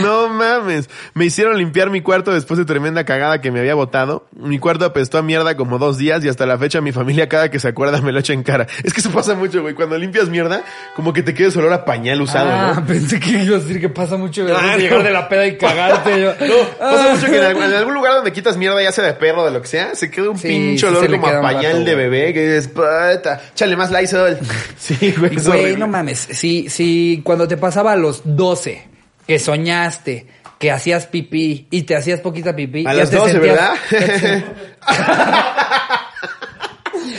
No mames. Me hicieron limpiar mi cuarto después de tremenda cagada que me había botado. Mi cuarto apestó a mierda como dos días y hasta la fecha mi familia cada que se acuerda me lo echa en cara. Es que eso pasa mucho, güey. Cuando limpias mierda, como que te quedes olor a pañal usado, Ah, ¿no? pensé que iba a decir que pasa mucho de Ah, no. llegar de la peda y cagarte. Yo, No, pasa Ah. mucho que en algún, en algún lugar donde quitas mierda, ya sea de perro o de lo que sea, se queda un Sí, pinche sí olor como a pañal rato, de bebé, que dices, puta, échale más Lysol. Sí, güey, Güey, no mames. Si, si cuando te pasaba a los 12, que soñaste, que hacías pipí y te hacías poquita pipí. A las te 12, sentías- ¿verdad?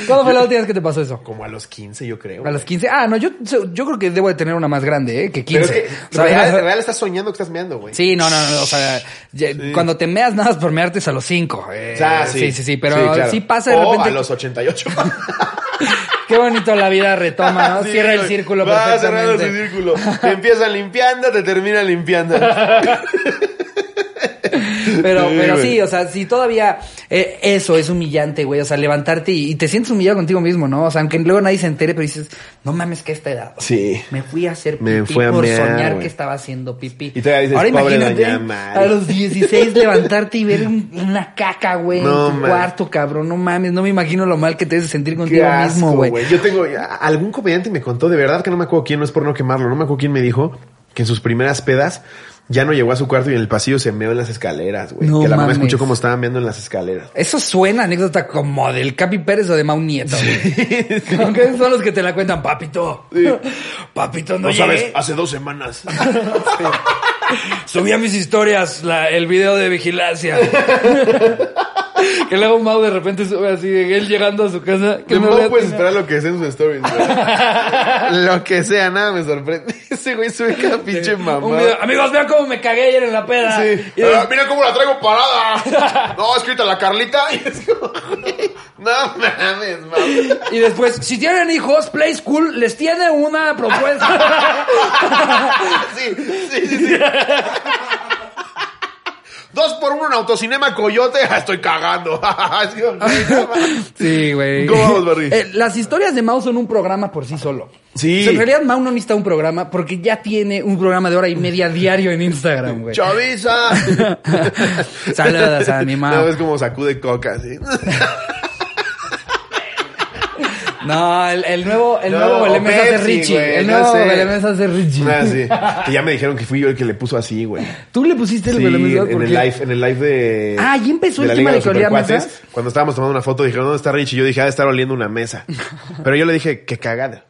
¿Cuándo fue la última vez que te pasó eso? Como a los 15, yo creo. A los 15. Ah, no, yo, yo creo que debo de tener una más grande, ¿eh? Que 15. Pero es que O sea, real, real estás soñando que estás meando, güey. Sí, no, no, no, o sea, ya- cuando te meas nada más por mearte es a los 5. O sea, sí, sí, sí, pero sí, claro. pasa de o repente. a los 88. Qué bonito la vida retoma, ¿no? Sí, Cierra el círculo Va cerrando su perfectamente. círculo. Te empiezan limpiando, te terminan limpiando. Pero, Sí, pero güey. sí, o sea, si todavía eh, eso es humillante, güey. O sea, levantarte y, y te sientes humillado contigo mismo, ¿no? O sea, aunque luego nadie se entere, pero dices, no mames que a esta edad. Sí. Me fui a hacer pipí Me fui a por mear, soñar güey. que estaba haciendo pipí. Y todavía dices, Ahora "Pobre imagínate doña Mari". a los 16 levantarte y ver un- una caca, güey, No, en tu man. cuarto, cabrón. No mames, no me imagino lo mal que te debes sentir contigo mismo, güey. Yo tengo, algún comediante me contó, de verdad que no me acuerdo quién, no es por no quemarlo, no me acuerdo quién me dijo que en sus primeras pedas ya no llegó a su cuarto y en el pasillo se meó en las escaleras, güey. No que la mamá mames. escuchó cómo estaban viendo en las escaleras. Eso suena anécdota como del Capi Pérez o de Mau Nieto, güey. Como que son los que te la cuentan, papito. Papito, no, llegué. hace dos semanas. Subí a mis historias la- el video de vigilancia. que luego Mau de repente sube así, de él llegando a su casa. Que De no Mau puedes esperar lo que sea en sus stories. Lo que sea, nada me sorprende. Ese güey sube cada pinche mamá. Amigos, vean cómo me cagué ayer en la peda. Sí. Y de- Ah, mira cómo la traigo parada. No, escrita la Carlita. Y es como, güey, no mames, mames. Y después, si tienen hijos, Play School les tiene una propuesta. Sí, sí, sí, sí. Dos por uno en autocinema Coyote. Estoy cagando. No sí, güey. ¿Cómo vamos, Barry? Eh, las historias de Mau son un programa por sí solo. Sí. O sea, en realidad Mau no necesita un programa porque ya tiene un programa de hora y media diario en Instagram, güey. ¡Chaviza! Saludos a mi No Mau. ves cómo sacude coca, así. No, el, el nuevo, el No, nuevo Belemés hace Richie. el nuevo sé. Belemés hace Richie. Ah, sí. Que ya me dijeron que fui yo el que le puso así, güey. Tú le pusiste el Sí, Belemés en ¿por el live, en el live de. Ah, ¿ya empezó el tema Liga de que mesas? Cuando estábamos tomando una foto, dijeron, ¿dónde está Richie? Y yo dije, de estar oliendo una mesa. Pero yo le dije, qué cagada.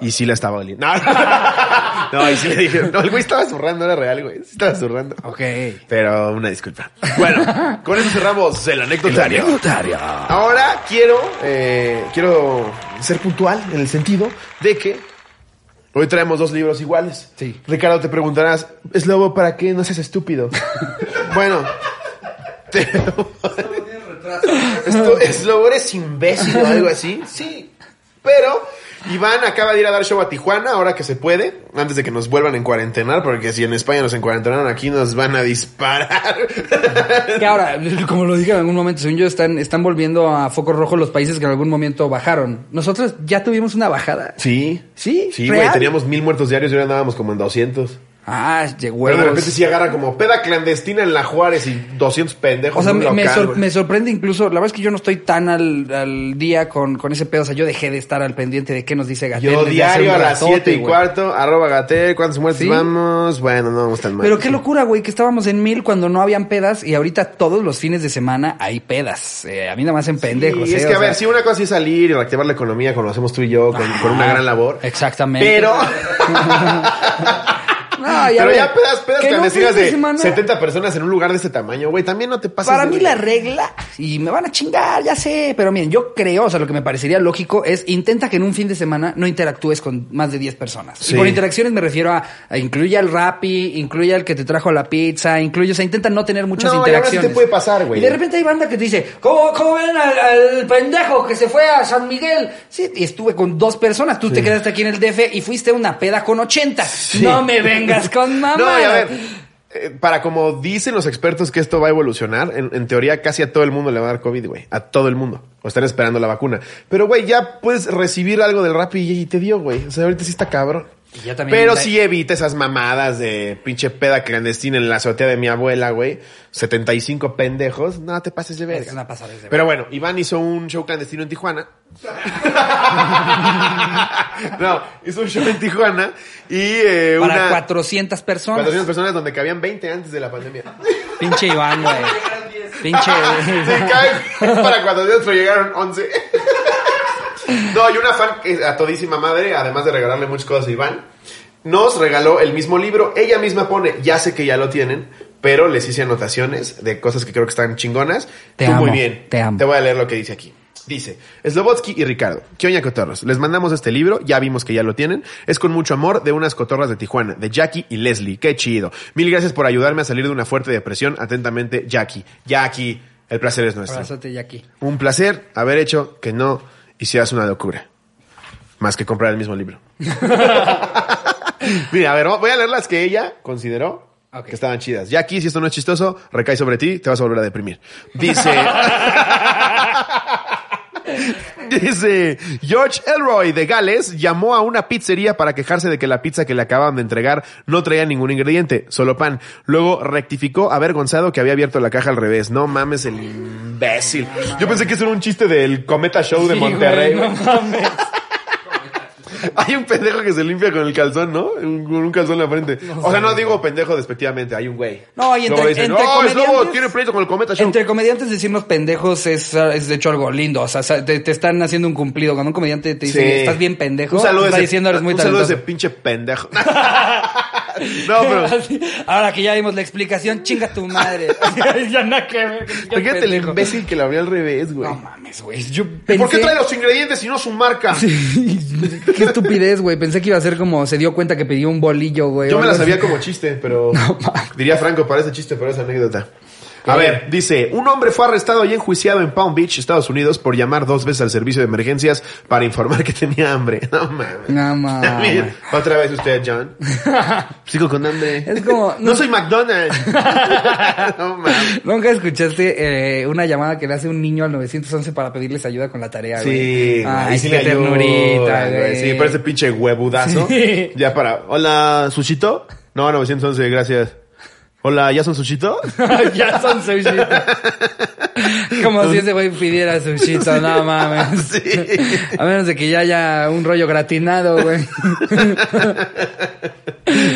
Y sí la estaba oliendo. No, no, y sí le dije, no, el güey estaba zurrando, era real, güey. Sí estaba zurrando. Ok. Pero una disculpa. Bueno, con eso cerramos el anecdotario. Ahora quiero, eh, quiero ser puntual en el sentido de que hoy traemos dos libros iguales. Sí. Ricardo, te preguntarás, es lobo, ¿para qué no seas estúpido? bueno, te... Esto, es lobo, eres imbécil o algo así. Sí, pero Iván acaba de ir a dar show a Tijuana, ahora que se puede, antes de que nos vuelvan en cuarentenar, porque si en España nos encuarentenaron, aquí nos van a disparar. Que ahora, como lo dije en algún momento, según yo, están, están volviendo a foco rojo los países que en algún momento bajaron. Nosotros ya tuvimos una bajada. Sí. ¿Sí? Sí, güey, teníamos mil muertos diarios y ahora andábamos como en 200. Ah, de Pero huevos. de repente sí agarran como peda clandestina en la Juárez y 200 pendejos. O sea, me, local, sor- me sorprende incluso, la verdad es que yo no estoy tan al, al día con, con ese pedo, o sea, yo dejé de estar al pendiente de qué nos dice Gatel. Yo diario a las ratote, 7 y cuarto, arroba gatel, ¿cuántos muertos ¿Sí? vamos? Bueno, no vamos tan mal. Pero qué locura, güey, que estábamos en mil cuando no habían pedas y ahorita todos los fines de semana hay pedas. Eh, a mí nada más en pendejos. Y es eh, que, a ver, si una cosa es salir y reactivar la economía, como lo hacemos tú y yo, con, con una gran labor. Exactamente. Pero, No, ya pero ya pedas, pedas que no clandestinas fin de semana- 70 personas en un lugar de este tamaño, güey, también no te pases. Para mí la regla, y me van a chingar, ya sé, pero miren, yo creo, o sea, lo que me parecería lógico es intenta que en un fin de semana no interactúes con más de 10 personas. Sí. Y por interacciones me refiero a, a incluye al Rappi, incluye al que te trajo la pizza, incluye, o sea, intenta no tener muchas No, y aún así interacciones. te puede pasar, güey. Y de repente hay banda que te dice, ¿cómo, cómo ven al, al pendejo que se fue a San Miguel? Sí, y estuve con dos personas, tú te quedaste aquí en el DF y fuiste a una peda con 80. No me vengas con mamá. No, y a ver, eh, para como dicen los expertos que esto va a evolucionar, en, en teoría casi a todo el mundo le va a dar COVID, güey. A todo el mundo. O están esperando la vacuna. Pero, güey, ya puedes recibir algo del rap y, y te dio, güey. O sea, ahorita sí está cabrón. Y ya también- Pero sí evita esas mamadas de pinche peda clandestina en la azotea de mi abuela, güey. 75 pendejos. No te pases de verga. Es una pasada de verga. Pero bueno, Iván hizo un show clandestino en Tijuana. no, hizo un show en Tijuana y eh, Para una... 400 personas. 400 personas donde cabían 20 antes de la pandemia. Pinche Iván, güey. Pinche. Sí, para 400, pero llegaron 11. No, y una fan que a todísima madre, además de regalarle muchas cosas a Iván, nos regaló el mismo libro. Ella misma pone, ya sé que ya lo tienen, pero les hice anotaciones de cosas que creo que están chingonas. Te Tú muy amo, bien. te amo. Te voy a leer lo que dice aquí. Dice, Slobotsky y Ricardo, ¿qué oña cotorros? Les mandamos este libro, ya vimos que ya lo tienen. Es con mucho amor de unas cotorras de Tijuana, de Jackie y Leslie. Qué chido. Mil gracias por ayudarme a salir de una fuerte depresión. Atentamente, Jackie. Jackie, el placer es nuestro. Abrazote, Jackie. Un placer haber hecho que no hicieras una locura. Más que comprar el mismo libro. Mira, a ver, voy a leer las que ella consideró que estaban chidas. Ya aquí, si esto no es chistoso, recae sobre ti, te vas a volver a deprimir. Dice... Dice, George Elroy de Gales llamó a una pizzería para quejarse de que la pizza que le acababan de entregar no traía ningún ingrediente, solo pan. Luego rectificó avergonzado que había abierto la caja al revés. No mames, el imbécil. Yo pensé que eso era un chiste del Cometa Show de Sí, Monterrey. güey, no mames. Hay un pendejo que se limpia con el calzón, ¿no? Un- Con un calzón en la frente. o sea, no digo pendejo despectivamente, hay un güey. No, y entre- dicen, entre no, es lobo, comediantes- tiene pleito con el Cometa Show. Entre comediantes decirnos pendejos es, es de hecho algo lindo. O sea, te, te están haciendo un cumplido. Cuando un comediante te dice, Sí. estás bien pendejo, Un saludo está ese- diciendo, eres muy Un saludo a talentoso. ese pinche pendejo. No, pero- Así, ahora que ya dimos la explicación, chinga tu madre. ya nada que ver. Fíjate el imbécil que lo abrió al revés, güey. No mames, güey. Yo ¿Y pensé... ¿Por qué trae los ingredientes y no su marca? Qué estupidez, güey. Pensé que iba a ser como se dio cuenta que pidió un bolillo, güey. Yo me la sabía como chiste, pero diría Franco, parece chiste, pero es anécdota. A ver, dice, un hombre fue arrestado y enjuiciado en Palm Beach, Estados Unidos, por llamar dos veces al servicio de emergencias para informar que tenía hambre. No mames. No mames. Otra vez usted, John. Sigo con hambre. Es como- No, soy McDonald's. no mames. ¿Nunca escuchaste eh, una llamada que le hace un niño al 911 para pedirles ayuda con la tarea, güey? Sí, Ay, sí qué ternurita, güey. Sí, pero ese pinche huevudazo. Sí. Ya para. Hola, ¿Sushito? No, 911, gracias. Hola, ¿ya son Sushito? ya son sushito. Como si ese güey pidiera sushito, no mames. Sí. A menos de que ya haya un rollo gratinado, güey.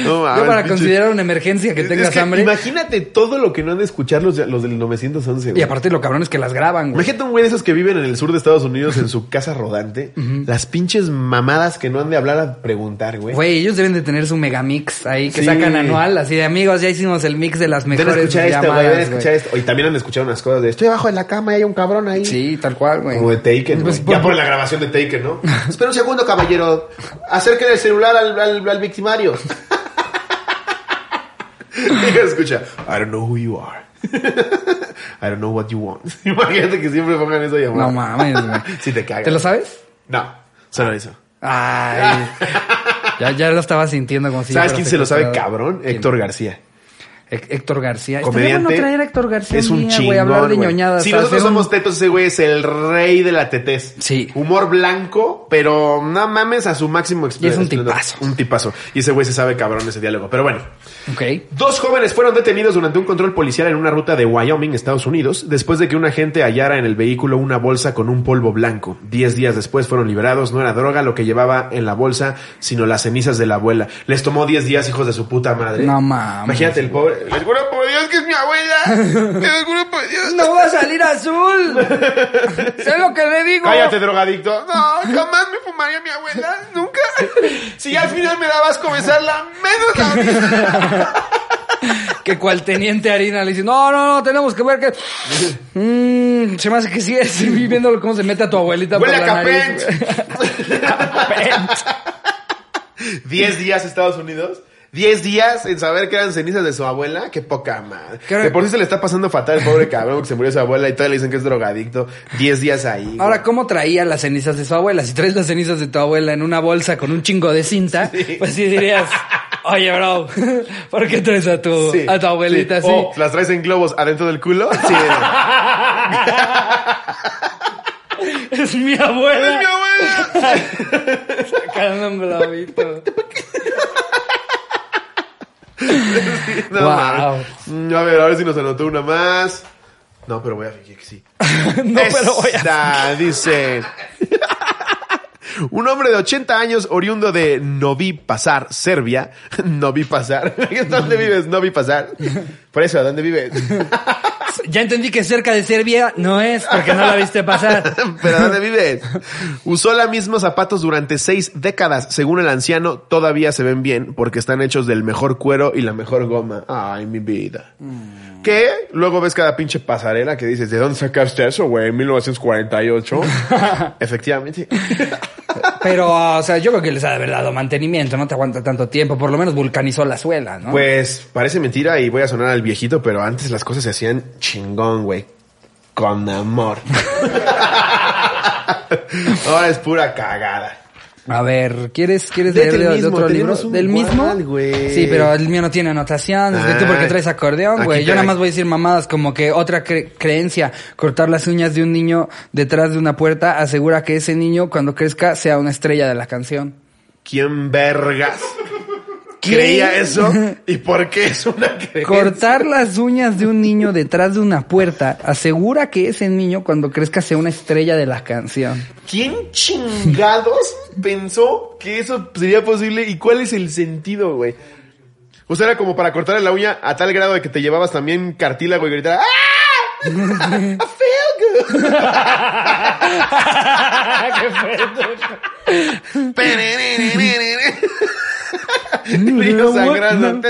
No Yo para pinche- considerar una emergencia que Es tengas que hambre. Imagínate todo lo que no han de escuchar los, los del 911, Y güey. aparte lo cabrón es que las graban, güey. Imagínate un güey de esos que viven en el sur de Estados Unidos en su casa rodante. Las pinches mamadas que no han de hablar a preguntar, güey. Güey, ellos deben de tener su megamix ahí que Sí. sacan anual, así de amigos, ya hicimos el mix de las mejores escuchar esto, güey. llamadas, Ven a escuchar güey. esto. Y también han escuchado unas cosas de estoy abajo de la cama y hay un cabrón ahí. Sí, tal cual, güey. Como de Taken, Pues, güey. Ya por- por la grabación de Taken, ¿no? Espera un segundo, caballero. Acerquen el celular al, al, al victimario. Escucha. I don't know who you are. I don't know what you want. Imagínate que siempre pongan esa llamada. No mames, güey. Si te cagas. ¿Te lo sabes? No. Solo eso. Ay. ya, ya lo estaba sintiendo como si. ¿Sabes quién se lo sabe cabrón? ¿Quién? Héctor García. Hé- Héctor García. Estaría Comediante. bueno traer a Héctor García Es un día, chingón, hablar de güey. ñoñadas. Si nosotros un- somos tetos, ese güey es el rey de la tetez. Sí. Humor blanco, pero no mames a su máximo Y es un tipazo. Un tipazo. Y ese güey se sabe cabrón ese diálogo. Pero bueno. Ok. Dos jóvenes fueron detenidos durante un control policial en una ruta de Wyoming, Estados Unidos, después de que un agente hallara en el vehículo una bolsa con un polvo blanco. Diez días después fueron liberados. No era droga lo que llevaba en la bolsa, sino las cenizas de la abuela. Les tomó diez días, hijos de su puta madre. No mames. Imagínate el pobre. Les juro por Dios que es mi abuela. Les juro por Dios. ¡No va a salir azul! sé lo que le digo. Cállate, drogadicto. No, jamás me fumaría mi abuela. Nunca. Si al final me dabas a besarla, menos la. Que cual teniente harina le dice, no, no, no, tenemos que ver que... Mm, se me hace que sí es viendo cómo se mete a tu abuelita Huele por a la nariz. Capent. Diez días Estados Unidos. Diez días en saber que eran cenizas de su abuela. Qué poca madre. Claro. De por sí se le está pasando fatal al pobre cabrón que se murió su abuela y todavía le dicen que es drogadicto. Diez días ahí. Ahora, ¿cómo traía las cenizas de su abuela? Si traes las cenizas de tu abuela en una bolsa con un chingo de cinta, pues sí dirías, oye, bro, ¿por qué traes a tu, Sí, a tu abuelita sí. así? O las traes en globos adentro del culo. Sí. Es mi abuela. ¡Es mi abuela! Sacando un globito. No, Wow. A ver, a ver si nos anotó una más. No, pero voy a fingir que sí. no, pero voy a... Dice. Un hombre de 80 años, oriundo de Novi Pazar, Serbia. Novi Pazar. ¿Dónde vives, Novi Pazar? Por eso, ¿dónde vives? Ya entendí que cerca de Serbia no es, porque no la viste pasar. ¿Pero dónde vives? Usó los mismos zapatos durante seis décadas. Según el anciano, todavía se ven bien porque están hechos del mejor cuero y la mejor goma. Ay, mi vida. ¿Qué? Luego ves cada pinche pasarela que dices, ¿de dónde sacaste eso, güey? En 1948. Efectivamente. Pero, o sea, yo creo que les ha de haber dado mantenimiento, no te aguanta tanto tiempo, por lo menos vulcanizó la suela, ¿no? Pues parece mentira y voy a sonar al viejito, pero antes las cosas se hacían chingón, güey. Con amor. Ahora es pura cagada. A ver, ¿quieres, quieres leer de, mismo, otro libro? ¿Del mismo? güey. Sí, pero el mío no tiene anotaciones. güey. ¿Tú Ah, porque traes acordeón, güey? Yo nada más voy a decir mamadas como que otra cre- creencia, cortar las uñas de un niño detrás de una puerta asegura que ese niño cuando crezca sea una estrella de la canción. ¿Quién vergas ¿Qué? creía eso? ¿Y por qué es una creencia? Cortar las uñas de un niño detrás de una puerta asegura que ese niño cuando crezca sea una estrella de la canción. ¿Quién chingados pensó que eso sería posible y cuál es el sentido, güey? O sea, era como para cortarle la uña a tal grado de que te llevabas también cartílago y gritar ¡Ah! I feel good. Río sangrando.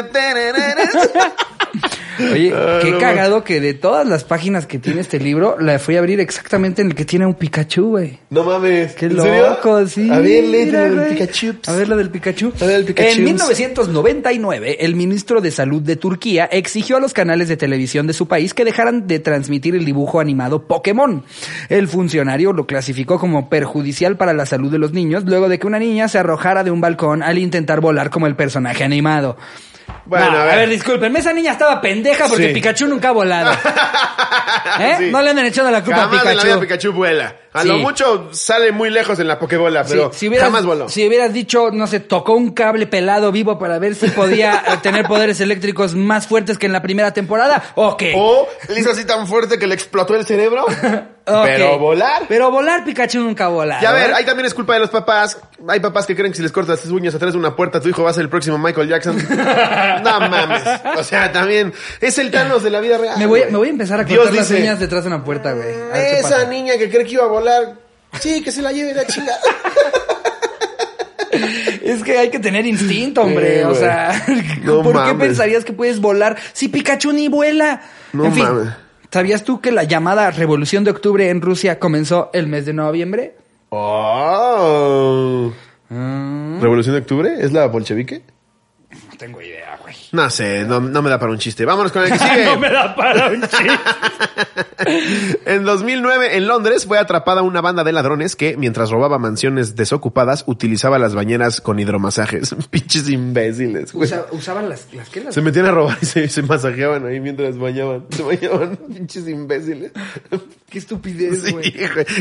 Oye, Ah, qué no, cagado que de todas las páginas que tiene este libro, la fui a abrir exactamente en el que tiene un Pikachu, güey. No mames. Qué ¿En serio? loco, sí. A ver, mira, lo del. Pikachu. A ver la del Pikachu. A ver el Pikachu. En 1999, el ministro de Salud de Turquía exigió a los canales de televisión de su país que dejaran de transmitir el dibujo animado Pokémon. El funcionario lo clasificó como perjudicial para la salud de los niños luego de que una niña se arrojara de un balcón al intentar volar como el personaje animado. Bueno, No, a ver. discúlpenme, esa niña estaba pendeja porque Sí. Pikachu nunca ha volado. ¿Eh? Sí. No le anden echando la culpa Jamás a en la vida Pikachu. Pikachu vuela. A Sí. lo mucho sale muy lejos en la Pokébola, pero Sí, si hubieras, jamás voló. Si hubieras dicho, no sé, tocó un cable pelado vivo para ver si podía eh, tener poderes eléctricos más fuertes que en la primera temporada, ok. O le hizo así tan fuerte que le explotó el cerebro. Pero volar. Pero volar Pikachu nunca ha volado. Ya a ver, ¿eh? ahí también es culpa de los papás. Hay papás que creen que si les cortas tus uñas atrás de una puerta, tu hijo va a ser el próximo Michael Jackson. no mames. O sea, también es el Thanos de la vida real. me, voy, me voy a empezar a Dios cortar las dice, uñas detrás de una puerta, güey. Esa niña que cree que iba a volar, sí, que se la lleve la chingada. Es que hay que tener instinto, hombre. Sí, o sea, No ¿por qué pensarías que puedes volar si Pikachu ni vuela? No en fin, mames. ¿sabías tú que la llamada Revolución de Octubre en Rusia comenzó el mes de noviembre? Oh. Mm, ¿Revolución de Octubre? ¿Es la bolchevique? no tengo idea, güey. No sé, no, no me da para un chiste. Vámonos con el que sigue. no me da para un chiste. En 2009, en Londres, fue atrapada una banda de ladrones que, mientras robaba mansiones desocupadas, utilizaba las bañeras con hidromasajes. Pinches imbéciles, güey. Usa- usaban las, las, ¿qué? Las- Se metían a robar y se, se masajeaban ahí mientras bañaban. Se bañaban, pinches imbéciles. Qué estupidez, güey.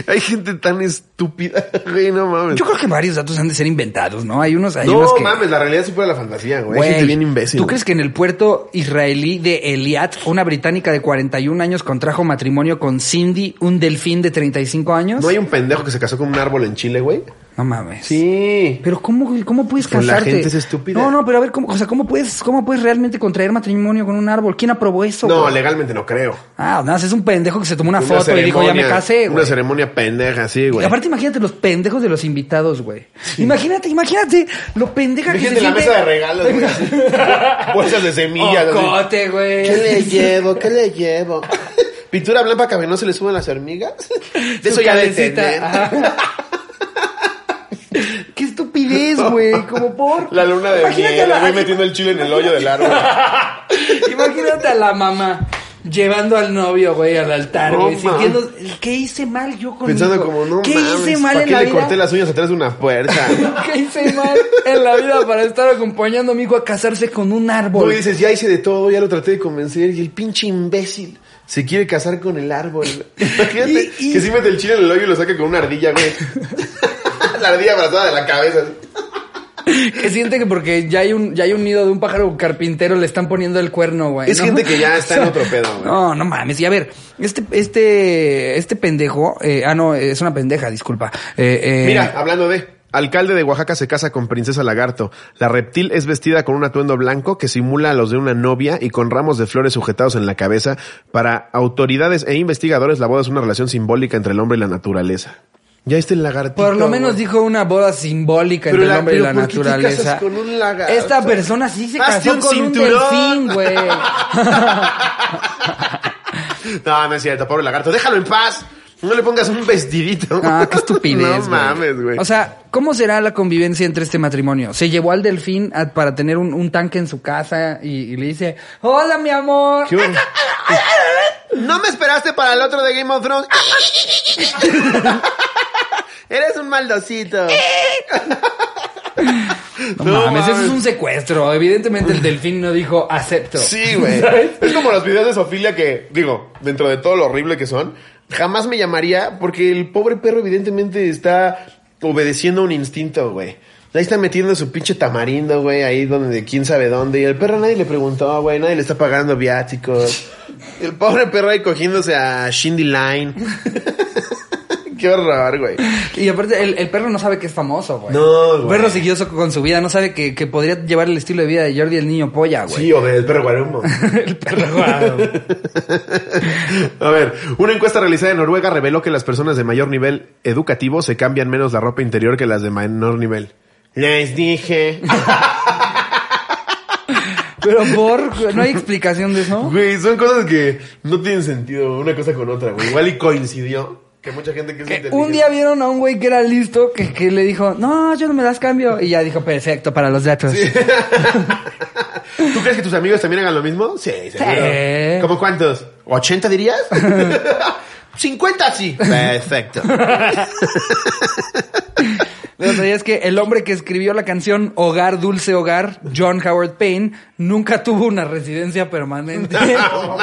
Hay gente tan estúpida, güey, no mames. Yo creo que varios datos han de ser inventados, ¿no? Hay unos, hay no unos que... mames, la realidad supera la fantasía, güey. Hay gente bien imbécil. ¿Tú crees que en el puerto israelí de Eliat, una británica de 41 años contrajo matrimonio con Cindy, un delfín de 35 años? ¿No hay un pendejo que se casó con un árbol en Chile, güey? No mames. Sí. Pero cómo, cómo puedes la casarte? gente es estúpida. No, no, pero a ver, ¿cómo, o sea, ¿cómo puedes, cómo puedes realmente contraer matrimonio con un árbol? ¿Quién aprobó eso? No, güey? legalmente no creo. Ah, nada, es un pendejo que se tomó una, Una foto y dijo, ya me casé, güey. Una ceremonia pendeja, sí, Y güey. aparte, imagínate los pendejos de los invitados, güey. Imagínate, imagínate lo pendeja que se Imagínate la siente. mesa de regalos, güey. Bolsas de semillas. Ocote, güey. ¿Qué le llevo? ¿Qué le llevo? ¿Pintura blanca para que no se le suban las hormigas? De Su eso ya. Qué estupidez, güey. Como por. La luna de Imagínate miel, la- güey metiendo el chile en el hoyo del árbol. Imagínate a la mamá llevando al novio, güey, al altar, güey, sintiendo, ¿qué hice mal yo con Pensando como, no ¿Qué mames, hice mal ¿para en qué la le vida? corté las uñas atrás de una puerta? ¿Qué hice mal en la vida para estar acompañando a mi hijo a casarse con un árbol? No, dices, ya hice de todo, ya lo traté de convencer, y el pinche imbécil se quiere casar con el árbol. Imagínate Y- y- que si mete el chile en el hoyo y lo saca con una ardilla, güey. la ardilla abrazada de la cabeza. Que siente que porque ya hay un ya hay un nido de un pájaro carpintero le están poniendo el cuerno, güey. Es ¿no? gente que ya está en otro pedo, güey. No, no mames. Y a ver, este este este pendejo, eh, ah no, es una pendeja, disculpa. Eh, eh, Mira, hablando de... Alcalde de Oaxaca se casa con princesa lagarto. La reptil es vestida con un atuendo blanco que simula a los de una novia y con ramos de flores sujetados en la cabeza. Para autoridades e investigadores, la boda es una relación simbólica entre el hombre y la naturaleza. Ya está el lagartito. Por lo menos güey. dijo una boda simbólica Pero entre el hombre y la ¿por qué te naturaleza. casas con un lagarto? Esta persona sí se Hazte casó un con cinturón. un delfín, güey. No, no es cierto, pobre lagarto. Déjalo en paz. No le pongas un vestidito. Ah, qué estupidez. No güey. mames, güey. O sea, ¿cómo será la convivencia entre este matrimonio? Se llevó al delfín a- para tener un, un tanque en su casa y, y le dice, hola mi amor. ¿Qué hor- No me esperaste para el otro de Game of Thrones. Eres un maldosito. No, mames, eso es un secuestro. Evidentemente el delfín no dijo acepto. Sí, güey. Es como los videos de Sofía que, digo, dentro de todo lo horrible que son, jamás me llamaría porque el pobre perro evidentemente está obedeciendo un instinto, güey. Ahí está metiendo su pinche tamarindo, güey, ahí donde quién sabe dónde. Y el perro nadie le preguntó, güey, nadie le está pagando viáticos. El pobre perro ahí cogiéndose a Shindy Line. Qué horror, güey. Y aparte, el, el perro no sabe que es famoso, güey. No, El güey. perro siguió con su vida, no sabe que, que podría llevar el estilo de vida de Jordi el niño polla, güey. Sí, o del perro guarumo. el perro guau. A ver, una encuesta realizada en Noruega reveló que las personas de mayor nivel educativo se cambian menos la ropa interior que las de menor nivel. Les dije. Pero por, no hay explicación de eso. Güey, son cosas que no tienen sentido una cosa con otra, güey. Igual y coincidió que mucha gente que es Que un día vieron a un güey que era listo, que, que le dijo, no, yo no me las cambio. Y ya dijo, perfecto, para los datos. ¿Tú crees que tus amigos también hagan lo mismo? Sí, seguro. Sí. ¿Cómo cuántos? ¿80 dirías? 50 sí. Perfecto. Pero sabías que el hombre que escribió la canción Hogar, Dulce Hogar, John Howard Payne, nunca tuvo una residencia permanente. No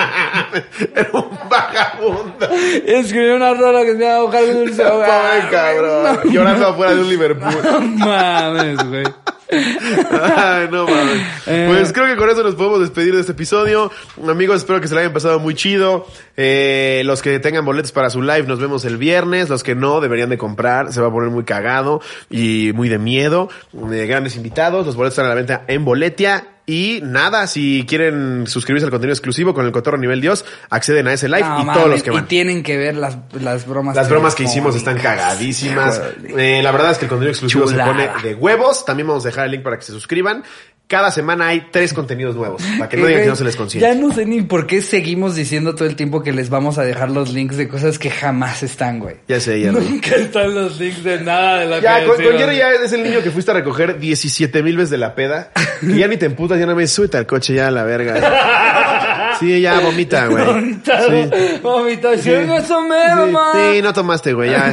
Era un vagabundo. escribió una rola que se llama Hogar, Dulce Hogar. Pobre cabrón. Llorando afuera de un Liverpool. No mames, güey. Ay, no mames. Eh. Pues creo que con eso nos podemos despedir de este episodio. Amigos, espero que se la hayan pasado muy chido. Eh, los que tengan boletos para su live, nos vemos el viernes. Los que no, deberían de comprar. Se va a poner muy cagado y muy de miedo. Eh, grandes invitados. Los boletos están a la venta en Boletia. Y nada, si quieren suscribirse al contenido exclusivo con el Cotorro Nivel Dios, acceden a ese live No y todos los que van. Y tienen que ver las, las bromas. Las bromas que hicimos están cagadísimas. Eh, la verdad es que el contenido exclusivo se pone de huevos. También vamos a dejar el link para que se suscriban. Cada semana hay tres contenidos nuevos. Para que no digan que no se les Ya consiente. no sé ni por qué seguimos diciendo todo el tiempo que les vamos a dejar los links de cosas que jamás están, güey. Ya sé, ya. Nunca están los links de nada de lo Ya, que con. Jerry ya es el niño que fuiste a recoger 17 mil veces de la peda. Y ya ni te emputas, ya no me súbete al coche ya a la verga. Sí, ya vomita, güey. Vomitado, Sí. vomitado. Sí, eso me Sí, mamá. sí, no tomaste, güey, ya.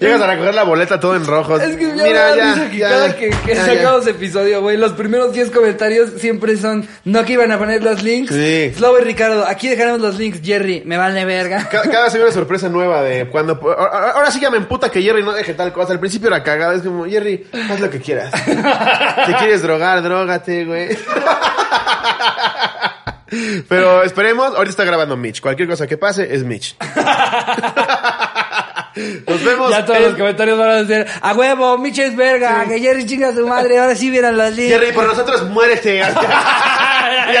Llegas a recoger la boleta todo en rojo. Es que ya Mira, ya, que ya, cada ya, que, que ya, sacamos episodio, güey, los primeros 10 comentarios siempre son, no que iban a poner los links. Sí. Slow y Ricardo, aquí dejaremos los links, Jerry, me vale verga. Ca- Cada vez hay una sorpresa nueva de cuando... Ahora ahora sí ya me emputa que Jerry no deje tal cosa. Al principio era cagada. Es como, Jerry, haz lo que quieras. ¿Te quieres drogar? Drógate, güey. Pero esperemos. Ahorita está grabando Mitch. Cualquier cosa que pase es Mitch. Nos vemos. Ya todos en- los comentarios van a decir, a huevo, Miche es verga, que Jerry chinga a su madre, ahora sí vieron los links. Jerry, por nosotros muérete. y a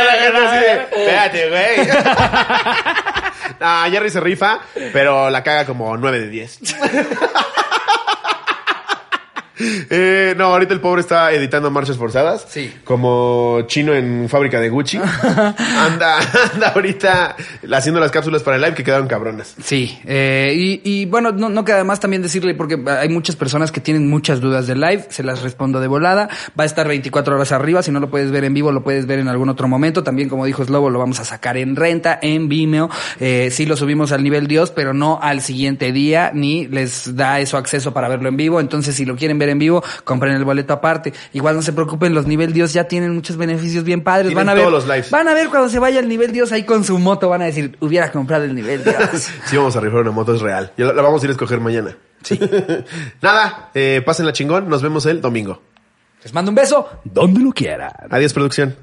la gente así de, espérate, güey. Jerry se rifa, pero la caga como 9 de 10. Eh, no, ahorita el pobre está editando marchas forzadas. Sí. Como chino en fábrica de Gucci. anda, anda ahorita haciendo las cápsulas para el live que quedaron cabronas. Sí, eh, y, y bueno, no, no queda más también decirle, porque hay muchas personas que tienen muchas dudas del live, se las respondo de volada, va a estar 24 horas arriba, si no lo puedes ver en vivo, lo puedes ver en algún otro momento, también como dijo Slobo, lo vamos a sacar en renta, en Vimeo, eh, sí lo subimos al nivel Dios, pero no al siguiente día, ni les da eso acceso para verlo en vivo, entonces si lo quieren ver en vivo, compren el boleto aparte, igual no se preocupen, los nivel Dios ya tienen muchos beneficios bien padres, Tienen van a ver, todos los lives. van a ver cuando se vaya al nivel Dios ahí con su moto, van a decir, hubiera comprado el nivel Dios. Sí, vamos a rifar una moto, es real. Ya la, la vamos a ir a escoger mañana. Sí. Nada, eh, pásenla chingón. Nos vemos el domingo. Les mando un beso donde lo quieran. Adiós, producción.